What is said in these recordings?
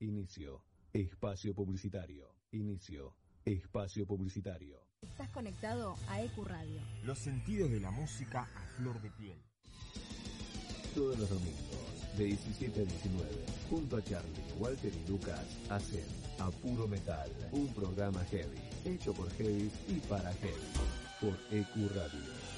Inicio. Espacio publicitario. Inicio. Espacio publicitario. Estás conectado a EQ Radio. Los sentidos de la música a flor de piel. Todos los domingos, de 17 a 19, junto a Charlie, Walter y Lucas, hacen A Puro Metal, un programa heavy, hecho por heavy y para heavy, por EQ Radio.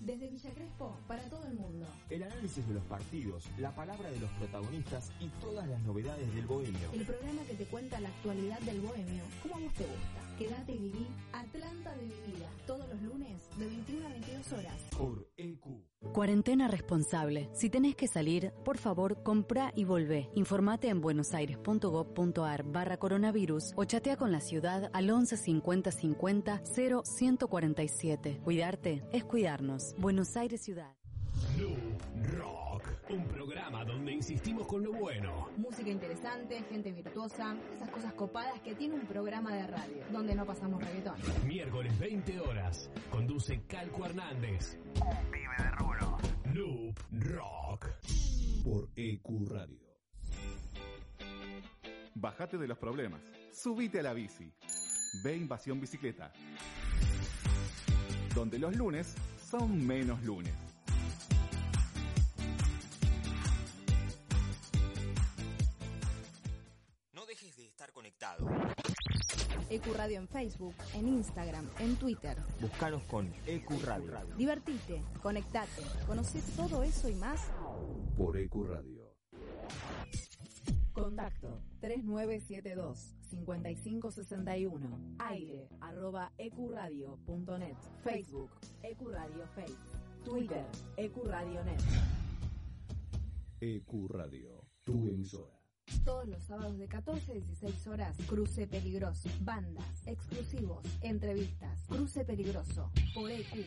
Desde Villa Crespo, para todo el mundo. El análisis de los partidos, la palabra de los protagonistas y todas las novedades del bohemio. El programa que te cuenta la actualidad del bohemio, como a vos te gusta. Quédate y viví Atlanta de mi vida, todos los lunes de 21 a 22 horas. Por EQ. Cuarentena responsable. Si tenés que salir, por favor, compra y volvé. Informate en buenosaires.gov.ar barra coronavirus o chatea con la ciudad al 11 50 50 0 147. Cuidarte es cuidarnos. Buenos Aires Ciudad. Rock, un programa donde insistimos con lo bueno. Música interesante, gente virtuosa, esas cosas copadas que tiene un programa de radio, donde no pasamos reggaetón. Miércoles 20 horas, conduce Calco Hernández. Un pibe de rulo. Loop Rock. Por EQ Radio. Bájate de los problemas. Subite a la bici. Ve Invasión Bicicleta. Donde los lunes son menos lunes. Conectado. EQ Radio en Facebook, en Instagram, en Twitter. Buscanos con EQ Radio. Divertite, conectate, conoce todo eso y más. Por EQ Radio. Contacto 3972 5561 aire arroba ecuradio.net Facebook Ecuradio Face Twitter Ecuradio.net EQ Radio. Tu emisora. Todos los sábados de 14 a 16 horas Cruce Peligroso Bandas, exclusivos, entrevistas Cruce Peligroso por EQ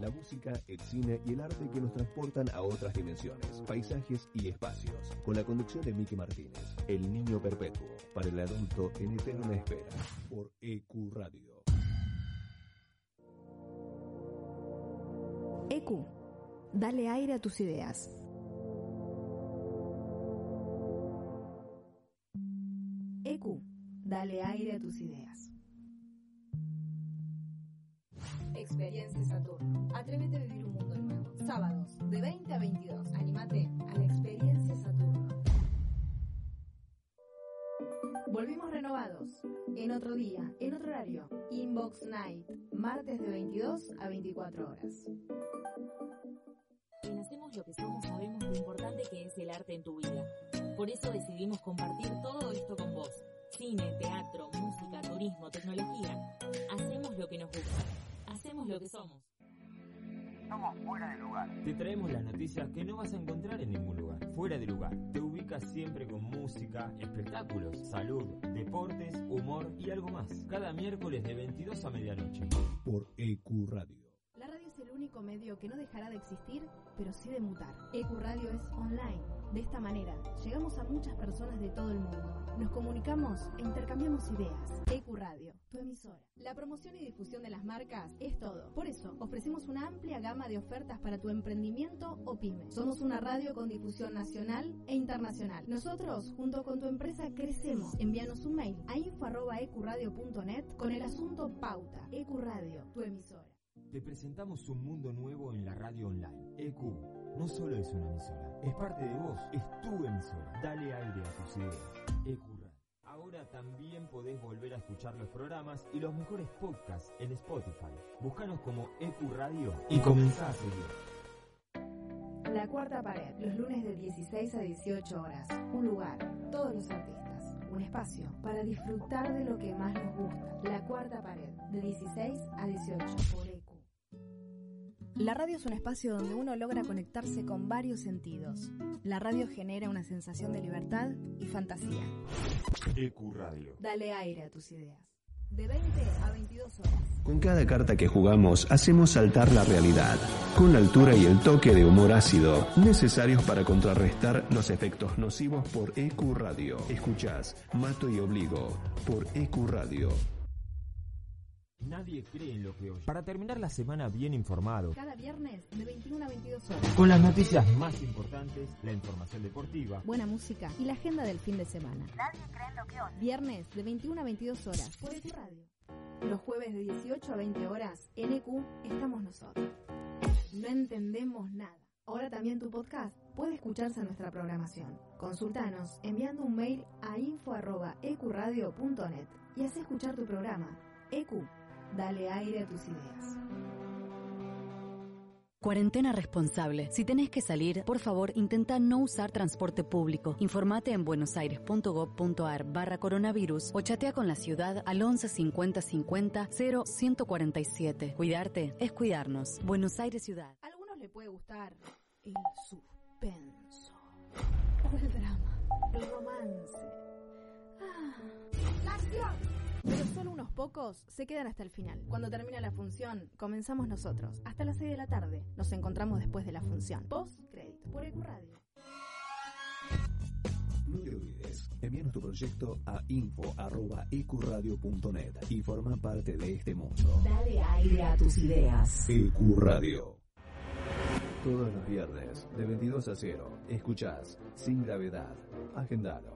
La música, el cine y el arte que nos transportan a otras dimensiones, paisajes y espacios. Con la conducción de Miki Martínez, El Niño Perpetuo, para el adulto en eterna espera, por EQ Radio. EQ Dale aire a tus ideas Dale aire a tus ideas Experiencia Saturno. Atrévete a vivir un mundo nuevo. Sábados, de 20 a 22. Anímate a la Experiencia Saturno. Volvimos renovados. En otro día, en otro horario. Inbox Night. Martes de 22 a 24 horas. En Hacemos lo que somos sabemos lo importante que es el arte en tu vida. Por eso decidimos compartir todo esto con vos. Cine, teatro, música, turismo, tecnología. Hacemos lo que nos gusta. Hacemos lo que somos. Somos fuera de lugar. Te traemos las noticias que no vas a encontrar en ningún lugar. Fuera de lugar. Te ubicas siempre con música, espectáculos, salud, deportes, humor y algo más. Cada miércoles de 22 a medianoche. Por EQ Radio. La radio es el único medio que no dejará de existir, pero sí de mutar. EQ Radio es online. De esta manera, llegamos a muchas personas de todo el mundo. Nos comunicamos e intercambiamos ideas. EQ Radio, tu emisora. La promoción y difusión de las marcas es todo. Por eso, ofrecemos una amplia gama de ofertas para tu emprendimiento o pyme. Somos una radio con difusión nacional e internacional. Nosotros, junto con tu empresa, crecemos. Envíanos un mail a info.ecuradio.net con el asunto Pauta. EQ Radio, tu emisora. Te presentamos un mundo nuevo en la radio online. EQ no solo es una emisora, es parte de vos, es tu emisora. Dale aire a tus ideas. EQ Radio. Ahora también podés volver a escuchar los programas y los mejores podcasts en Spotify. Búscanos como EQ Radio y comenzá a seguir. La cuarta pared, los lunes de 16 a 18 horas. Un lugar, todos los artistas. Un espacio para disfrutar de lo que más nos gusta. La cuarta pared, de 16 a 18 por EQ. La radio es un espacio donde uno logra conectarse con varios sentidos. La radio genera una sensación de libertad y fantasía. EQ Radio. Dale aire a tus ideas. De 20 a 22 horas. Con cada carta que jugamos hacemos saltar la realidad, con la altura y el toque de humor ácido necesarios para contrarrestar los efectos nocivos por EQ Radio. Escuchás Mato y Obligo por EQ Radio. Nadie cree en lo que oye. Para terminar la semana bien informado. Cada viernes de 21 a 22 horas. Con las noticias más importantes, la información deportiva. Buena música y la agenda del fin de semana. Nadie cree en lo que oye. Viernes de 21 a 22 horas por EQ Radio. Los jueves de 18 a 20 horas en EQ estamos nosotros. No entendemos nada. Ahora también tu podcast puede escucharse en nuestra programación. Consultanos enviando un mail a info.ecuradio.net y haz escuchar tu programa. EQ, dale aire a tus ideas. Cuarentena responsable. Si tenés que salir, por favor, intenta no usar transporte público. Informate en buenosaires.gov.ar barra coronavirus o chatea con la ciudad al 11 50 50 0 147. Cuidarte es cuidarnos. Buenos Aires Ciudad. A algunos le puede gustar el suspenso o el drama, el romance. Ah, la acción. Pero solo unos pocos se quedan hasta el final. Cuando termina la función, comenzamos nosotros. Hasta las 6 de la tarde. Nos encontramos después de la función. Post crédito por EQ Radio. No te olvides, envíanos tu proyecto a info.ecuradio.net y forma parte de este mundo. Dale aire a tus ideas. EQ Radio. Todos los viernes, de 22 a 0, escuchás Sin Gravedad. Agendalo.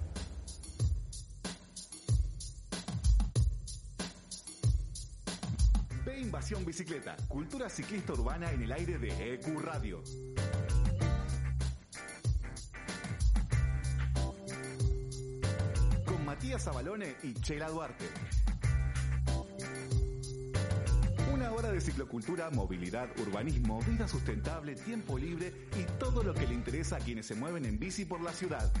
Invasión Bicicleta, cultura ciclista urbana en el aire de EQ Radio. Con Matías Abalone y Chela Duarte. Una hora de ciclocultura, movilidad, urbanismo, vida sustentable, tiempo libre y todo lo que le interesa a quienes se mueven en bici por la ciudad.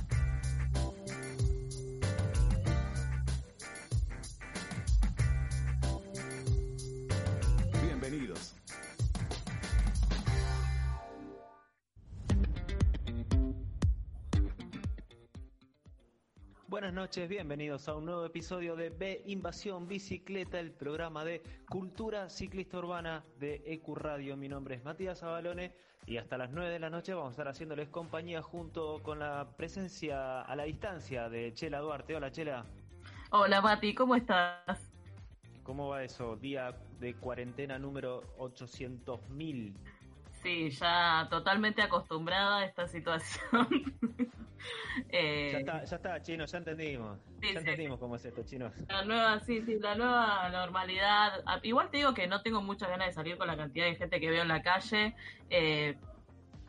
Noches, bienvenidos a un nuevo episodio de B Invasión Bicicleta, el programa de cultura ciclista urbana de EQ Radio. Mi nombre es Matías Abalone y hasta las 9 de la noche vamos a estar haciéndoles compañía junto con la presencia a la distancia de Chela Duarte. Hola Chela, Hola Mati, ¿cómo estás? ¿cómo va eso? Día de cuarentena número 800.000. Sí, ya totalmente acostumbrada a esta situación. Eh, Ya está, ya está, chino, ya entendimos. Sí, ya sí. entendimos cómo es esto, chino. La nueva, sí, sí, la nueva normalidad. Ah, Igual te digo que no tengo muchas ganas de salir con la cantidad de gente que veo en la calle. Eh,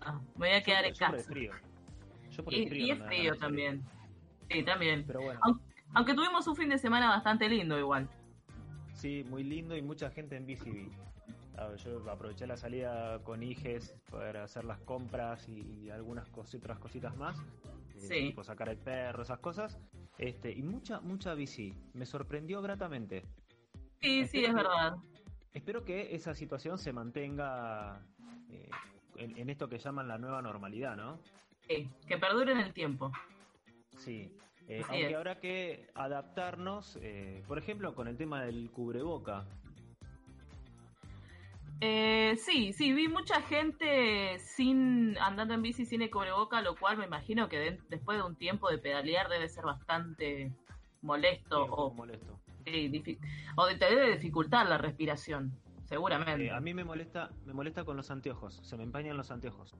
ah, me voy a quedar en Yo por el casa. frío. Yo por Y, el frío. y es frío también. Sí, también. Pero bueno. Aunque, aunque tuvimos un fin de semana bastante lindo igual. Sí, muy lindo y mucha gente en bici. Vi. A ver, yo aproveché la salida con Iges para hacer las compras y algunas cos- otras cositas más. Eh, Sí. Tipo sacar el perro, esas cosas. Este, y mucha, mucha bici. Me sorprendió gratamente. Sí, sí, es que- verdad. Espero que esa situación se mantenga eh, en, en esto que llaman la nueva normalidad, ¿no? Sí, que perdure en el tiempo. Sí. Eh, aunque es. habrá que adaptarnos, eh, por ejemplo, con el tema del cubreboca. Eh, sí, sí, vi mucha gente sin andando en bici sin el cubreboca, lo cual me imagino que de- después de un tiempo de pedalear debe ser bastante molesto Sí, o, molesto. o de- te debe dificultar la respiración, seguramente. Eh, a mí me molesta, me molesta con los anteojos, se me empañan los anteojos.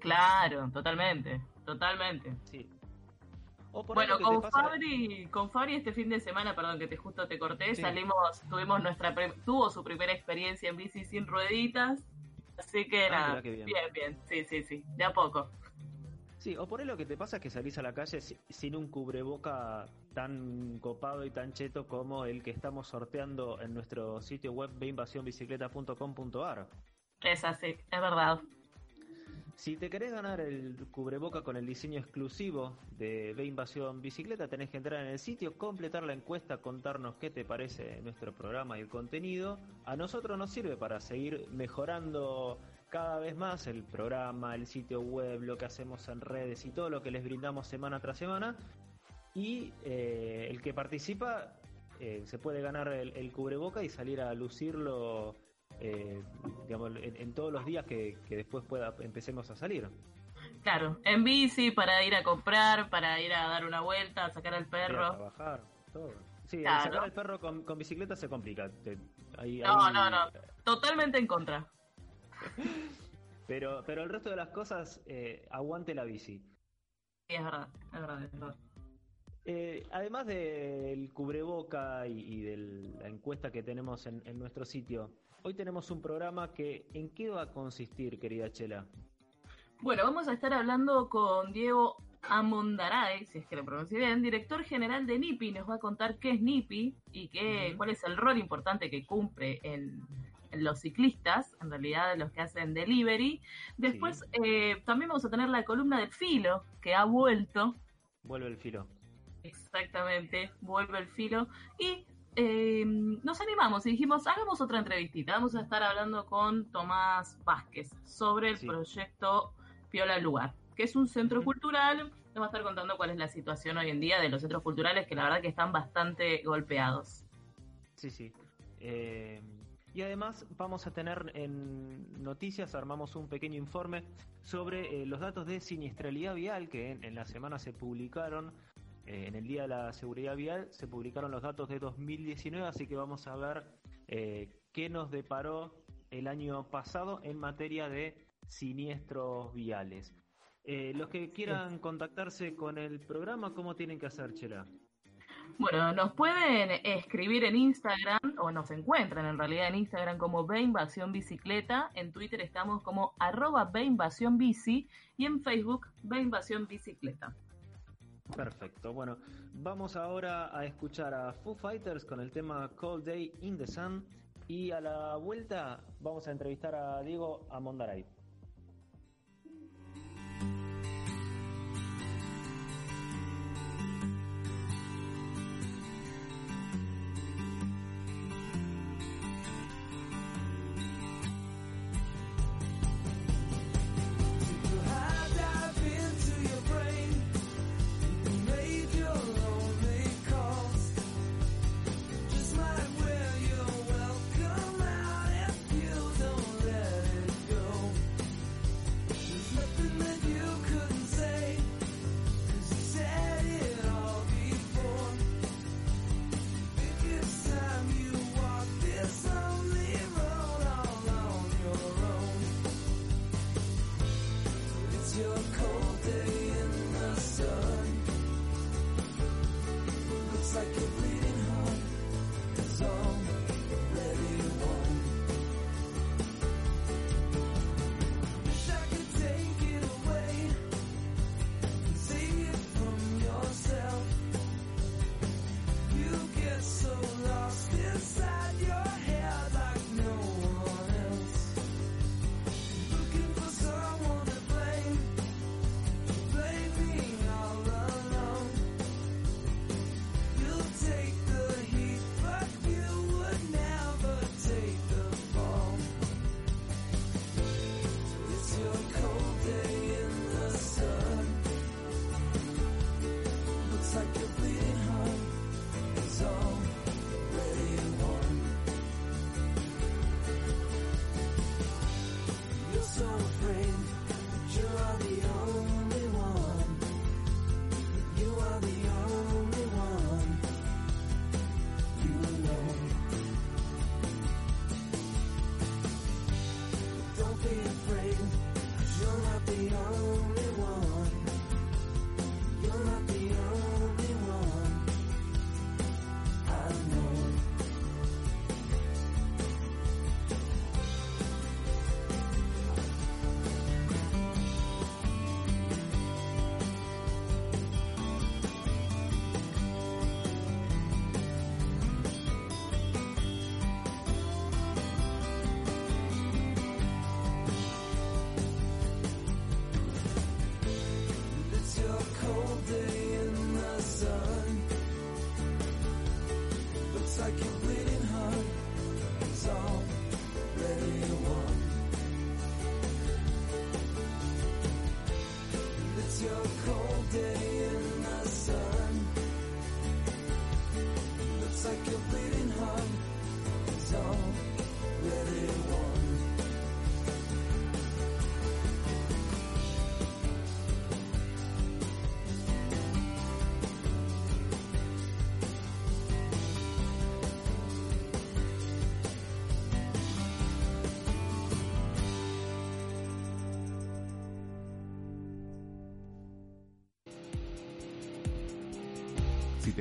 Claro, totalmente, totalmente. Sí. O por Bueno, con pasa- Fabri, con Fabri este fin de semana, perdón que te justo te corté, Sí. salimos, tuvimos nuestra pre- tuvo su primera experiencia en bici sin rueditas, así que Ah, nada, bien. bien, bien, sí, sí, sí, de a poco. Sí, o por ahí lo que te pasa es que salís a la calle si- sin un cubreboca tan copado y tan cheto como el que estamos sorteando en nuestro sitio web beinvasionbicicleta.com.ar. Es así, es verdad. Si te querés ganar el cubreboca con el diseño exclusivo de B Invasión Bicicleta, tenés que entrar en el sitio, completar la encuesta, contarnos qué te parece nuestro programa y el contenido. A nosotros nos sirve para seguir mejorando cada vez más el programa, el sitio web, lo que hacemos en redes y todo lo que les brindamos semana tras semana. Y eh, el que participa eh, se puede ganar el, el cubreboca y salir a lucirlo eh, digamos, en, todos los días que, después pueda empecemos a salir. Claro, en bici, para ir a comprar, para ir a dar una vuelta, a sacar al perro. A trabajar, todo. Sí, sacar al perro con, bicicleta se complica. no, no, no. Totalmente en contra. pero, pero el resto de las cosas, eh, aguante la bici. Sí, es verdad, es verdad, es verdad. Eh, además del cubreboca y, de la encuesta que tenemos en, en nuestro sitio, Hoy tenemos un programa que ¿en qué va a consistir, querida Chela? Bueno, vamos a estar hablando con Diego Amondaray, si es que lo pronuncio bien, director general de NIPI. Nos va a contar qué es NIPI y qué, cuál es el rol importante que cumple en, los ciclistas, en realidad los que hacen delivery. Después eh, también vamos a tener la columna de Filo, que ha vuelto. Vuelve el filo. Exactamente, vuelve el filo. Y eh, nos animamos y dijimos, hagamos otra entrevistita. Vamos a estar hablando con Tomás Vázquez sobre el proyecto Piola Lugar, que es un centro cultural. Nos va a estar contando cuál es la situación hoy en día de los centros culturales, que la verdad que están bastante golpeados. Sí, sí. Eh, y además vamos a tener en noticias, armamos un pequeño informe sobre eh, los datos de siniestralidad vial que en la semana se publicaron eh, en el Día de la Seguridad Vial se publicaron los datos de 2019, así que vamos a ver eh, qué nos deparó el año pasado en materia de siniestros viales. Eh, los que quieran contactarse con el programa, ¿cómo tienen que hacer, Chela? Bueno, nos pueden escribir en Instagram, o nos encuentran en realidad en Instagram como Ve Invasión Bicicleta, en Twitter estamos como arroba Ve Invasión Bici y en Facebook Ve Invasión Bicicleta. Perfecto. Bueno, vamos ahora a escuchar a Foo Fighters con el tema Cold Day in the Sun y a la vuelta vamos a entrevistar a Diego Amondaray.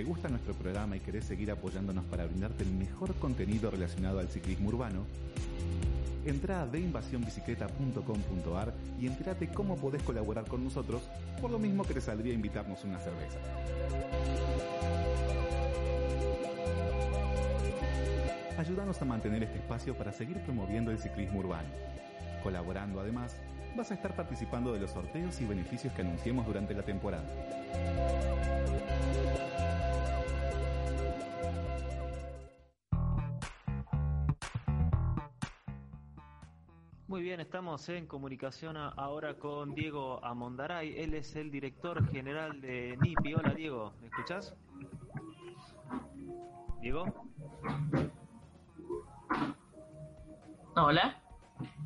Te gusta nuestro programa y querés seguir apoyándonos para brindarte el mejor contenido relacionado al ciclismo urbano, entra a deinvasionbicicleta.com.ar y entérate cómo podés colaborar con nosotros, por lo mismo que te saldría invitarnos una cerveza. Ayúdanos a mantener este espacio para seguir promoviendo el ciclismo urbano. Colaborando además, vas a estar participando de los sorteos y beneficios que anunciemos durante la temporada. Muy bien, estamos en comunicación ahora con Diego Amondaray. Él es el director general de NIPI. Hola Diego, ¿me escuchás? Diego. Hola.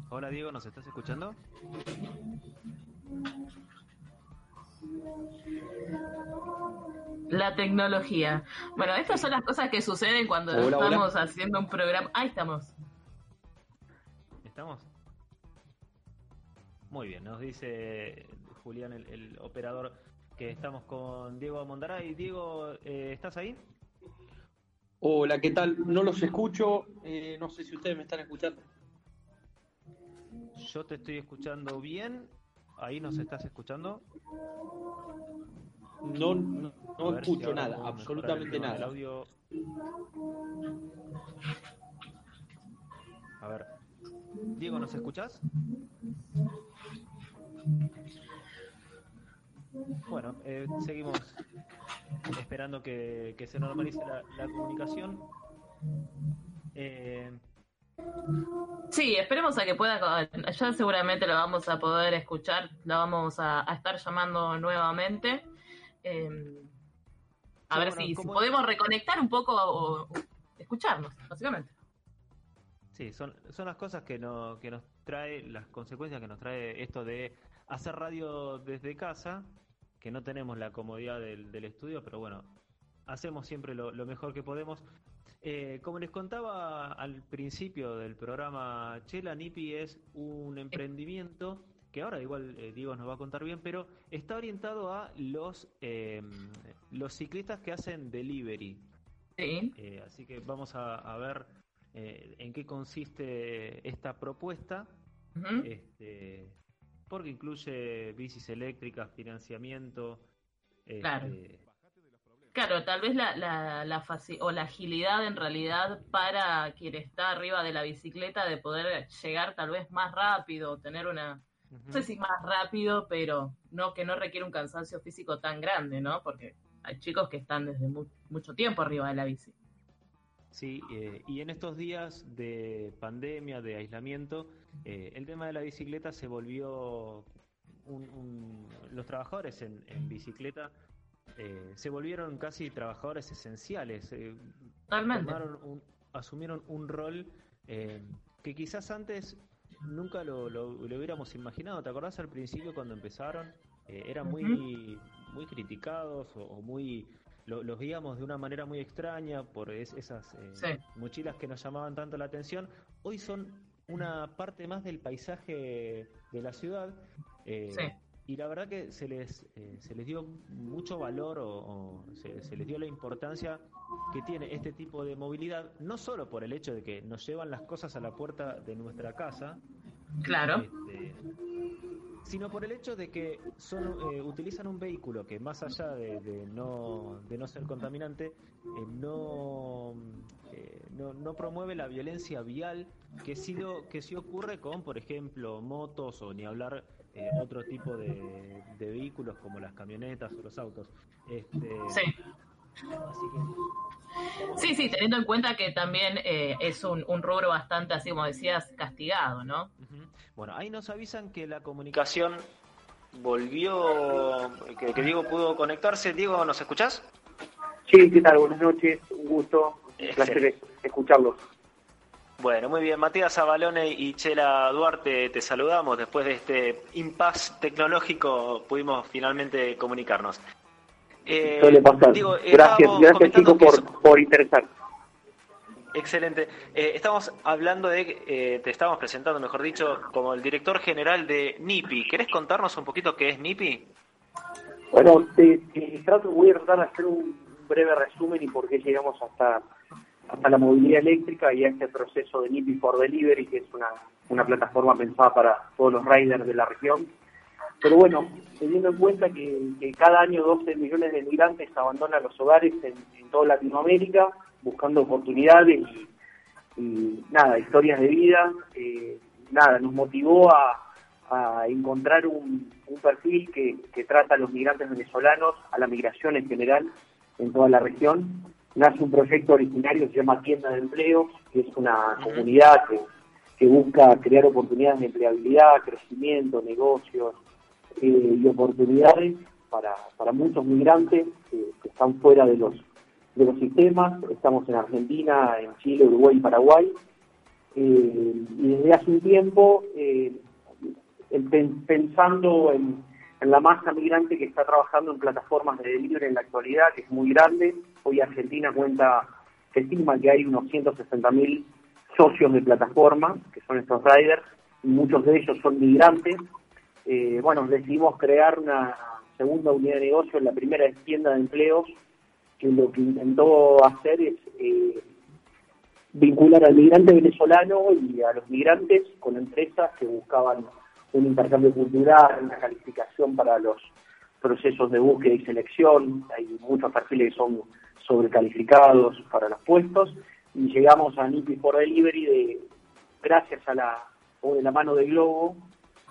Hola Diego, ¿nos estás escuchando? La tecnología. Bueno, estas son las cosas que suceden cuando Hola, estamos hola. haciendo un programa. Ahí estamos. ¿Estamos? Muy bien, nos dice Julián, el, el operador, que estamos con Diego Amondaray. Diego, eh, ¿estás ahí? Hola, ¿qué tal? No los escucho, eh, no sé si ustedes me están escuchando. Yo te estoy escuchando bien. ¿Ahí nos estás escuchando? No, no, si escucho nada, absolutamente el nada. del audio. A ver. Diego, ¿nos escuchás? Bueno, eh, seguimos esperando que, que se normalice la, la comunicación. Eh, Sí, esperemos a que pueda. Ya seguramente lo vamos a poder escuchar. La vamos a, a estar llamando nuevamente. Eh, a Sí, ver bueno, si, si ¿cómo- podemos reconectar un poco o, o escucharnos, básicamente. Sí, son, son las cosas que, no, que nos trae, las consecuencias que nos trae esto de hacer radio desde casa, que no tenemos la comodidad del, del estudio, pero bueno, hacemos siempre lo, lo mejor que podemos. Eh, como les contaba al principio del programa, Chela Nipi es un emprendimiento que ahora igual eh, Diego nos va a contar bien, pero está orientado a los, eh, los ciclistas que hacen delivery. Sí. Eh, así que vamos a, a ver eh, en qué consiste esta propuesta, este, porque incluye bicis eléctricas, financiamiento. este, Claro. Tal vez la, la, la o la agilidad en realidad para quien está arriba de la bicicleta de poder llegar tal vez más rápido, tener una, no sé si más rápido, pero no que no requiere un cansancio físico tan grande, ¿no? Porque hay chicos que están desde mu- mucho tiempo arriba de la bici. Sí, eh, y en estos días de pandemia, de aislamiento, eh, el tema de la bicicleta se volvió un, un- los trabajadores en, en bicicleta eh, se volvieron casi trabajadores esenciales. eh, Totalmente. un- asumieron un rol eh, que quizás antes nunca lo, lo- lo hubiéramos imaginado. ¿Te acordás al principio cuando empezaron? Eh, eran muy, muy criticados o, o muy lo- los veíamos de una manera muy extraña por es- esas eh, Sí. mochilas que nos llamaban tanto la atención. Hoy son una parte más del paisaje de la ciudad. eh, Sí. Y la verdad que se les, eh, se les dio mucho valor o, o se, se les dio la importancia que tiene este tipo de movilidad, no solo por el hecho de que nos llevan las cosas a la puerta de nuestra casa, Claro. este, sino por el hecho de que son, eh, utilizan un vehículo que más allá de, de no, de no ser contaminante, eh, no, eh, no, no promueve la violencia vial que sí, que sí ocurre con, por ejemplo, motos o ni hablar eh, otro tipo de, de vehículos como las camionetas o los autos. Este, Sí. Así que Sí, sí, teniendo en cuenta que también eh, es un, un rubro bastante, así como decías, castigado, ¿no? Bueno, ahí nos avisan que la comunicación volvió, que, que Diego pudo conectarse. Diego, ¿nos escuchás? Sí, ¿qué tal? Buenas noches, un gusto, un placer escucharlos. Bueno, muy bien. Matías Abalone y Chela Duarte, te saludamos. Después de este impasse tecnológico pudimos finalmente comunicarnos. Eh, Suele pasar. digo, Gracias, gracias chicos por, por interesar. Excelente. Eh, estamos hablando de, eh, te estamos presentando, mejor dicho, como el director general de NIPI. ¿Querés contarnos un poquito qué es NIPI? Bueno, te, te trato, voy a tratar de hacer un breve resumen y por qué llegamos hasta, hasta la movilidad eléctrica y a este proceso de NIPI for Delivery, que es una, una plataforma pensada para todos los riders de la región. Pero bueno, teniendo en cuenta que, cada año 12 millones de migrantes abandonan los hogares en, toda Latinoamérica buscando oportunidades y, nada, historias de vida, eh, nada, nos motivó a, encontrar un, perfil que, trata a los migrantes venezolanos, a la migración en general en toda la región. Nace un proyecto originario que se llama Tienda de Empleo, que es una comunidad que, que busca crear oportunidades de empleabilidad, crecimiento, negocios, eh, y oportunidades para, para muchos migrantes que, están fuera de los de los sistemas. Estamos en Argentina, en Chile, Uruguay y Paraguay. Eh, y desde hace un tiempo, eh, pensando en, la masa migrante que está trabajando en plataformas de delivery en la actualidad, que es muy grande. Hoy Argentina cuenta, se estima que hay unos 160.000 socios de plataforma, que son estos riders, y muchos de ellos son migrantes. Eh, bueno, decidimos crear una segunda unidad de negocio, la primera es tienda de empleos, que lo que intentó hacer es eh, vincular al migrante venezolano y a los migrantes con empresas que buscaban un intercambio cultural, una calificación para los procesos de búsqueda y selección, hay muchos perfiles que son sobrecalificados para los puestos, y llegamos a NIPI for Delivery de, gracias a la, o de la mano de Globo,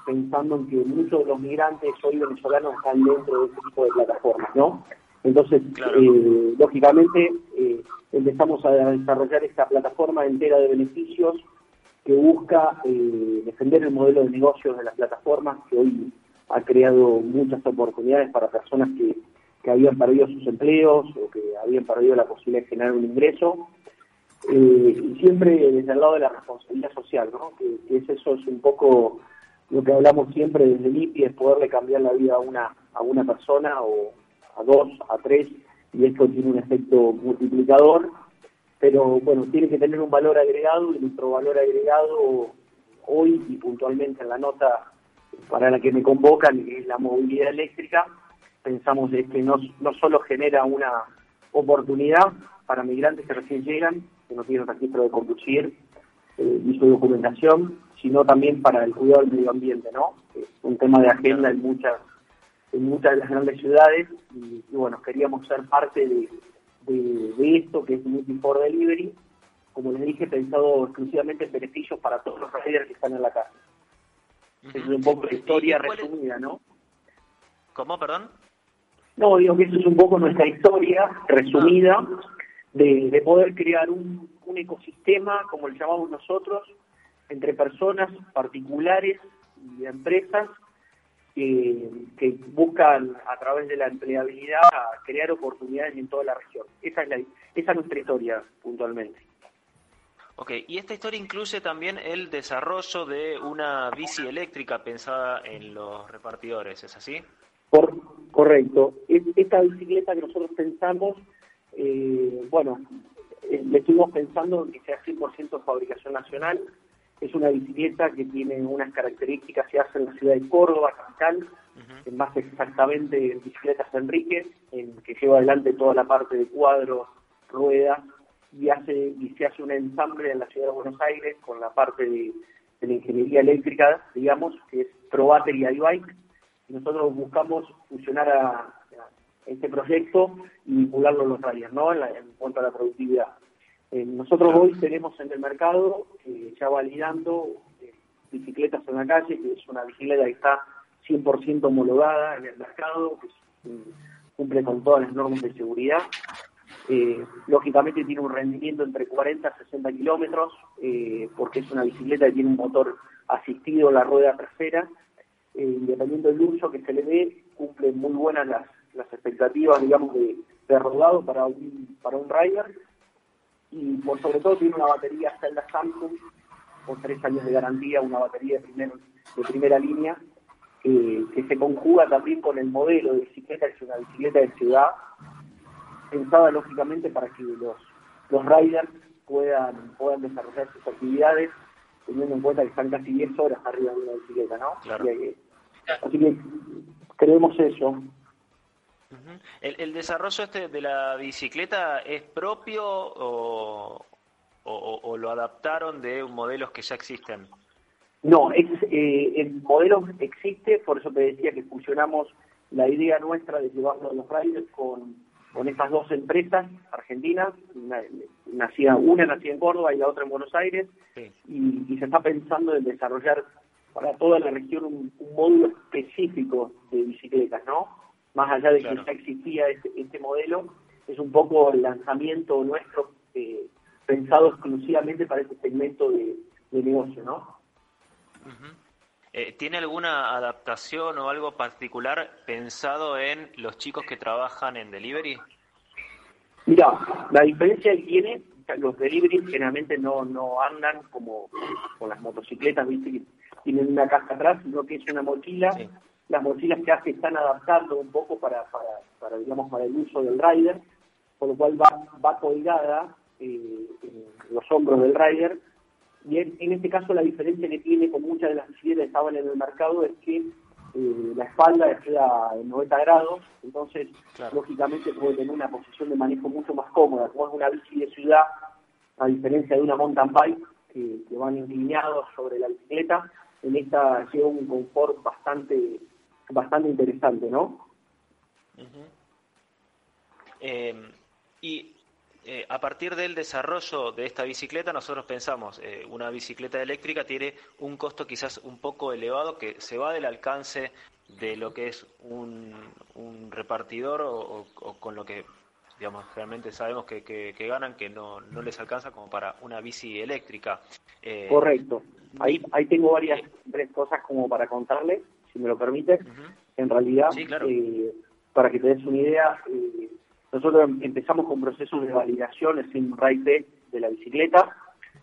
pensando en que muchos de los migrantes hoy venezolanos están dentro de este tipo de plataformas, ¿no? Entonces, eh, lógicamente, eh, empezamos a desarrollar esta plataforma entera de beneficios que busca eh, defender el modelo de negocios de las plataformas, que hoy ha creado muchas oportunidades para personas que, que habían perdido sus empleos o que habían perdido la posibilidad de generar un ingreso. y siempre desde el lado de la responsabilidad social, ¿no? Que, que es eso es un poco lo que hablamos siempre desde el IPI es poderle cambiar la vida a una, a una persona o a dos, a tres, y esto tiene un efecto multiplicador, pero bueno, tiene que tener un valor agregado y nuestro valor agregado hoy y puntualmente en la nota para la que me convocan es la movilidad eléctrica. Pensamos es que no, no solo genera una oportunidad para migrantes que recién llegan, que no tienen registro de conducir eh, y su documentación, sino también para el cuidado del medio ambiente, ¿no? Es un tema de agenda en muchas en muchas de las grandes ciudades y, bueno, queríamos ser parte de, de, esto que es Meeting for Delivery, como les dije, pensado exclusivamente en beneficios para todos los riders que están en la casa. Es un poco la historia resumida, ¿no? ¿Cómo, perdón? No, digo que eso es un poco nuestra historia resumida ah. de, de poder crear un, un ecosistema, como le llamamos nosotros, entre personas particulares y empresas que, buscan a través de la empleabilidad crear oportunidades en toda la región. Esa es, la, esa es nuestra historia puntualmente. Ok, y esta historia incluye también el desarrollo de una bici eléctrica pensada en los repartidores, ¿es así? Por, correcto. Esta bicicleta que nosotros pensamos, eh, bueno, eh, le estuvimos pensando en que sea 100% fabricación nacional, es una bicicleta que tiene unas características que hace en la ciudad de Córdoba, capital, más exactamente en bicicletas Enrique, en que lleva adelante toda la parte de cuadros, ruedas, y hace y se hace un ensamble en la ciudad de Buenos Aires con la parte de, la ingeniería eléctrica, digamos, que es Pro Battery iBike. Nosotros buscamos fusionar a, este proyecto y vincularlo a los rayos, ¿no? En, en cuanto a la productividad. Eh, nosotros hoy tenemos en el mercado, eh, ya validando eh, bicicletas en la calle, que es una bicicleta que está 100% homologada en el mercado, que cumple con todas las normas de seguridad. lógicamente tiene un rendimiento entre 40 y 60 kilómetros, porque es una bicicleta que tiene un motor asistido a la rueda trasera. Dependiendo del uso que se le dé, cumple muy buenas las, las expectativas, digamos, de, de rodado para un, para un rider y por sobre todo tiene una batería Zelda Samsung por tres años de garantía, una batería de, de primera línea que se conjuga también con el modelo de bicicleta, que es una bicicleta de ciudad, pensada lógicamente para que los, los riders puedan, puedan desarrollar sus actividades teniendo en cuenta que están casi 10 horas arriba de una bicicleta, ¿no? Así que creemos eso. ¿El, desarrollo este de la bicicleta es propio o, lo adaptaron de modelos que ya existen? No, eh, el modelo existe, por eso te decía que fusionamos la idea nuestra de llevarlo a los riders con, con estas dos empresas argentinas, una, nacida, una nacida en Córdoba y la otra en Buenos Aires, y, se está pensando en desarrollar para toda la región un, módulo específico de bicicletas, ¿no? Más allá de que ya existía este, este, modelo, es un poco el lanzamiento nuestro eh, pensado exclusivamente para este segmento de, negocio, ¿no? Eh, ¿Tiene alguna adaptación o algo particular pensado en los chicos que trabajan en delivery? Mira, la diferencia que tiene, los delivery generalmente no, no andan como con las motocicletas, viste, tienen una caja atrás, sino que es una mochila. Las mochilas que hace están adaptando un poco para, para, para, digamos, para el uso del rider, por lo cual va, va colgada eh, en los hombros del rider. Y en, este caso la diferencia que tiene con muchas de las bicicletas que estaban en el mercado es que eh, la espalda queda en 90 grados, entonces lógicamente puede tener una posición de manejo mucho más cómoda, como es una bici de ciudad, a diferencia de una mountain bike que, van inclinados sobre la bicicleta, en esta lleva un confort bastante bastante interesante, ¿no? Eh, y eh, a partir del desarrollo de esta bicicleta, nosotros pensamos, eh, una bicicleta eléctrica tiene un costo quizás un poco elevado que se va del alcance de lo que es un, repartidor o, con lo que, digamos, realmente sabemos que, ganan, que no, no, les alcanza como para una bici eléctrica. Eh, Correcto. Ahí, ahí tengo varias tres cosas como para contarles, si me lo permite. En realidad, para que te des una idea, nosotros empezamos con procesos de validación, el SIM Ride de la bicicleta,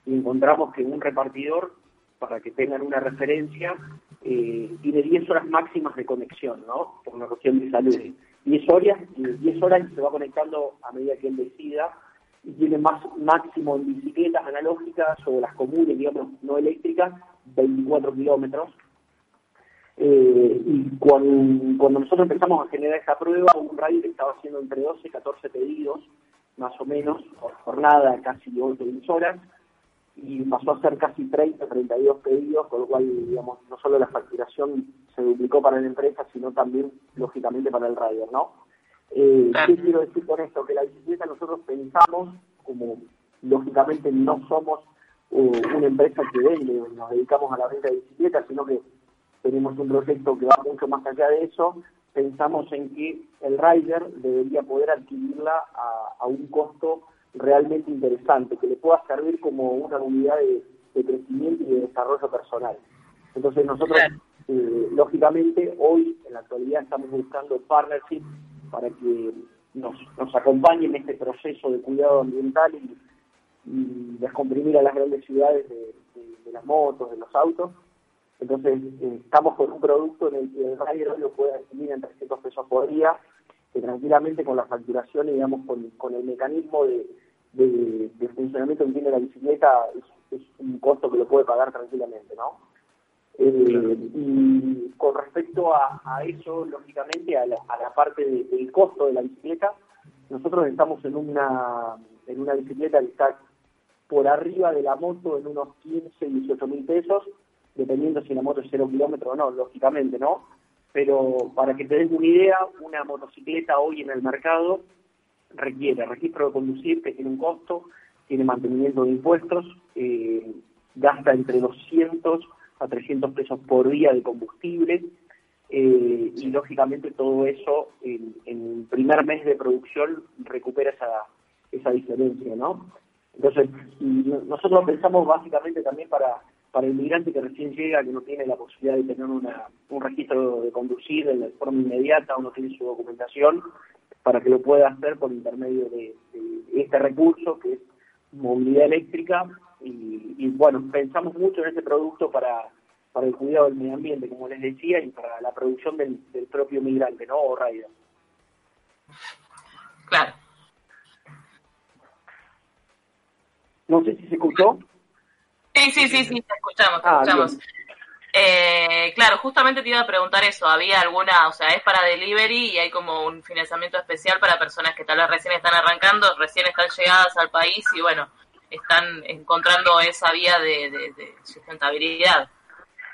y encontramos que un repartidor, para que tengan una referencia, eh, tiene 10 horas máximas de conexión, ¿no? Por una cuestión de salud. 10 horas, 10 horas se va conectando a medida que él decida, y tiene más máximo en bicicletas analógicas o las comunes, digamos, no eléctricas, 24 kilómetros, eh, y cuando, nosotros empezamos a generar esa prueba, un rider estaba haciendo entre 12 y 14 pedidos, más o menos, por jornada, casi 8 horas, y pasó a ser casi 30, 32 pedidos, con lo cual, digamos, no solo la facturación se duplicó para la empresa, sino también, lógicamente, para el rider, ¿no? Eh, ¿Qué quiero decir con esto? Que la bicicleta nosotros pensamos, como lógicamente no somos eh, una empresa que vende, nos dedicamos a la venta de bicicletas, sino que tenemos un proyecto que va mucho más allá de eso, pensamos en que el rider debería poder adquirirla a, un costo realmente interesante, que le pueda servir como una unidad de, crecimiento y de desarrollo personal. Entonces nosotros, eh, lógicamente, hoy en la actualidad estamos buscando partnership para que nos, nos acompañen en este proceso de cuidado ambiental y, descomprimir a las grandes ciudades de las motos, de los autos, entonces, eh, estamos con un producto en el que el rider lo puede adquirir en 300 pesos por día, que tranquilamente con la facturación digamos con, el mecanismo de, funcionamiento que tiene la bicicleta es, un costo que lo puede pagar tranquilamente, ¿no? Eh, y con respecto a, eso, lógicamente, a la, parte del costo de la bicicleta, nosotros estamos en una, en una bicicleta que está por arriba de la moto en unos 15, 18 mil pesos, dependiendo si la moto es cero kilómetro o no, lógicamente, ¿no? Pero para que te des una idea, una motocicleta hoy en el mercado requiere registro de conducir, que tiene un costo, tiene mantenimiento de impuestos, eh, gasta entre 200 a 300 pesos por día de combustible, eh, y lógicamente todo eso en, en, el primer mes de producción recupera esa, esa diferencia, ¿no? Entonces, nosotros pensamos básicamente también para para el migrante que recién llega, que no tiene la posibilidad de tener una, un registro de conducir de forma inmediata o no tiene su documentación, para que lo pueda hacer por intermedio de, este recurso que es movilidad eléctrica. Y, bueno, pensamos mucho en este producto para, para el cuidado del medio ambiente, como les decía, y para la producción del, propio migrante, ¿no? O rider. Claro. No sé si se escuchó. Sí, sí, sí, sí, te escuchamos, te ah, escuchamos. Eh, claro, justamente te iba a preguntar eso. ¿Había alguna, o sea, es para delivery y hay como un financiamiento especial para personas que tal vez recién están arrancando, recién están llegadas al país y bueno, están encontrando esa vía de, sustentabilidad?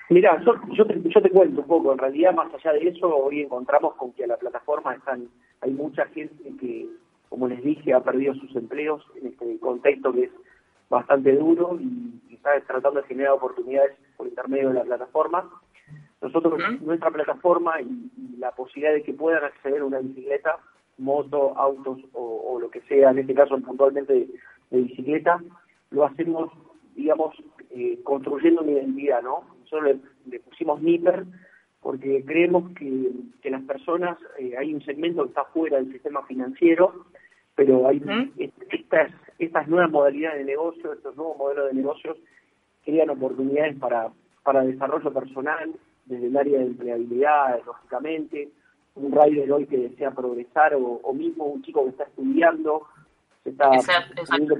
Mira, yo, yo, te, yo te cuento un poco. En realidad, más allá de eso, hoy encontramos con que a la plataforma están, hay mucha gente que, como les dije, ha perdido sus empleos en este contexto que es bastante duro y, está tratando de generar oportunidades por intermedio de la plataforma. Nosotros, nuestra plataforma y, la posibilidad de que puedan acceder a una bicicleta, moto, autos o, lo que sea, en este caso puntualmente de, bicicleta, lo hacemos, digamos, eh, construyendo una identidad, ¿no? Nosotros le, pusimos NIPER porque creemos que, que las personas, eh, hay un segmento que está fuera del sistema financiero, pero hay estas, estas nuevas modalidades de negocio, estos nuevos modelos de negocios crean oportunidades para, para desarrollo personal, desde el área de empleabilidad, lógicamente, un rider hoy que desea progresar o, mismo un chico que está estudiando, se está, pudiendo,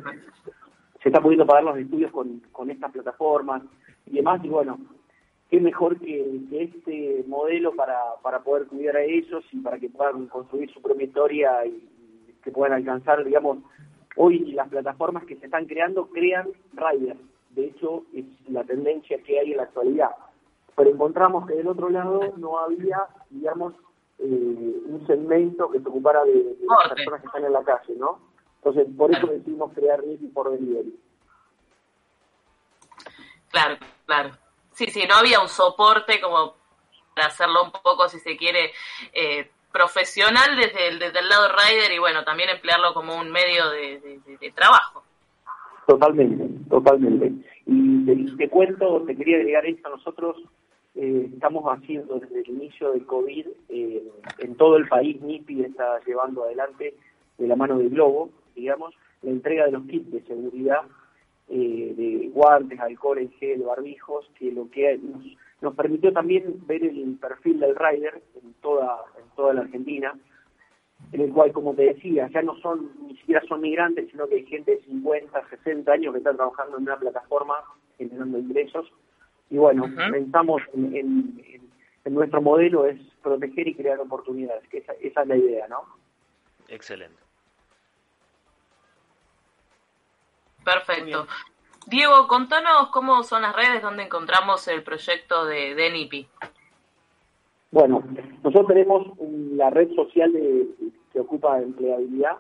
se está pudiendo pagar los estudios con, con estas plataformas y demás, y bueno, qué mejor que, este modelo para, para poder cuidar a ellos y para que puedan construir su propia historia y, que puedan alcanzar, digamos, hoy las plataformas que se están creando crean riders. De hecho, es la tendencia que hay en la actualidad. Pero encontramos que del otro lado no había, digamos, eh, un segmento que se ocupara de, las personas que están en la calle, ¿no? Entonces, por eso decidimos crear Ricky por Delivery. Claro, claro. Sí, sí, no había un soporte como para hacerlo un poco, si se quiere, eh, profesional desde el, desde el lado rider y bueno, también emplearlo como un medio de, trabajo. Totalmente, totalmente. Y te, cuento, te quería agregar esto, nosotros eh, estamos haciendo desde el inicio del COVID, eh, en todo el país, NIPI está llevando adelante de la mano de Globo, digamos, la entrega de los kits de seguridad, eh, de guantes, alcohol en gel, barbijos, que lo que nos nos permitió también ver el perfil del rider en toda, en toda la Argentina, en el cual, como te decía, ya no son, ni siquiera son migrantes, sino que hay gente de 50, 60 años que está trabajando en una plataforma generando ingresos. Y bueno, pensamos en, nuestro modelo es proteger y crear oportunidades, que esa, esa es la idea, ¿no? Excelente. Perfecto. Diego, contanos cómo son las redes donde encontramos el proyecto de, de NIPI. Bueno, nosotros tenemos la red social de, que ocupa empleabilidad,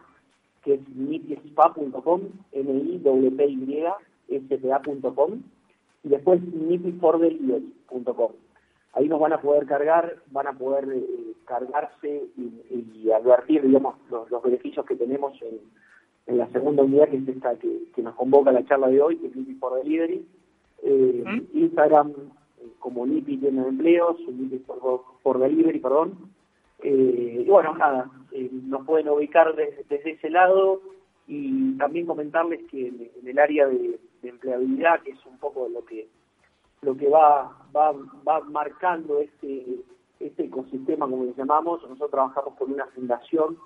que es nipispa.com, n i p y s p acom y después nipifordelivery.com. Ahí nos van a poder cargar, van a poder eh, cargarse y, advertir, digamos, los beneficios que tenemos en, en la segunda unidad, que es esta que, nos convoca a la charla de hoy, que es Lipi por Delivery. Eh, Instagram, eh, como Lipi tiene empleos, Lipi por, Delivery, perdón. Eh, y bueno, nada, nos pueden ubicar desde ese lado y también comentarles que en, el área de, empleabilidad, que es un poco lo que lo que va, va, va marcando este, este ecosistema, como le llamamos, nosotros trabajamos con una fundación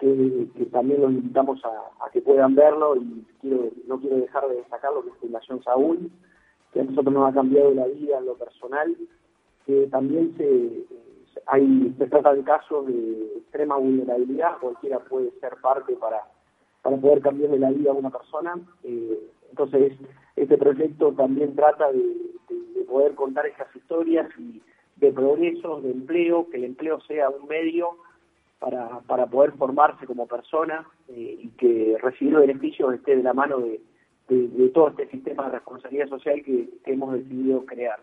que, también los invitamos a, que puedan verlo y quiero, no quiero dejar de destacar lo que es Fundación Saúl, que a nosotros nos ha cambiado la vida en lo personal, que también se, hay, se trata de casos de extrema vulnerabilidad, cualquiera puede ser parte para, para poder cambiarle la vida a una persona. Eh, entonces, este proyecto también trata de, de poder contar esas historias y de progreso, de empleo, que el empleo sea un medio para, para poder formarse como persona eh, y que recibir beneficios esté de la mano de, de, todo este sistema de responsabilidad social que, hemos decidido crear.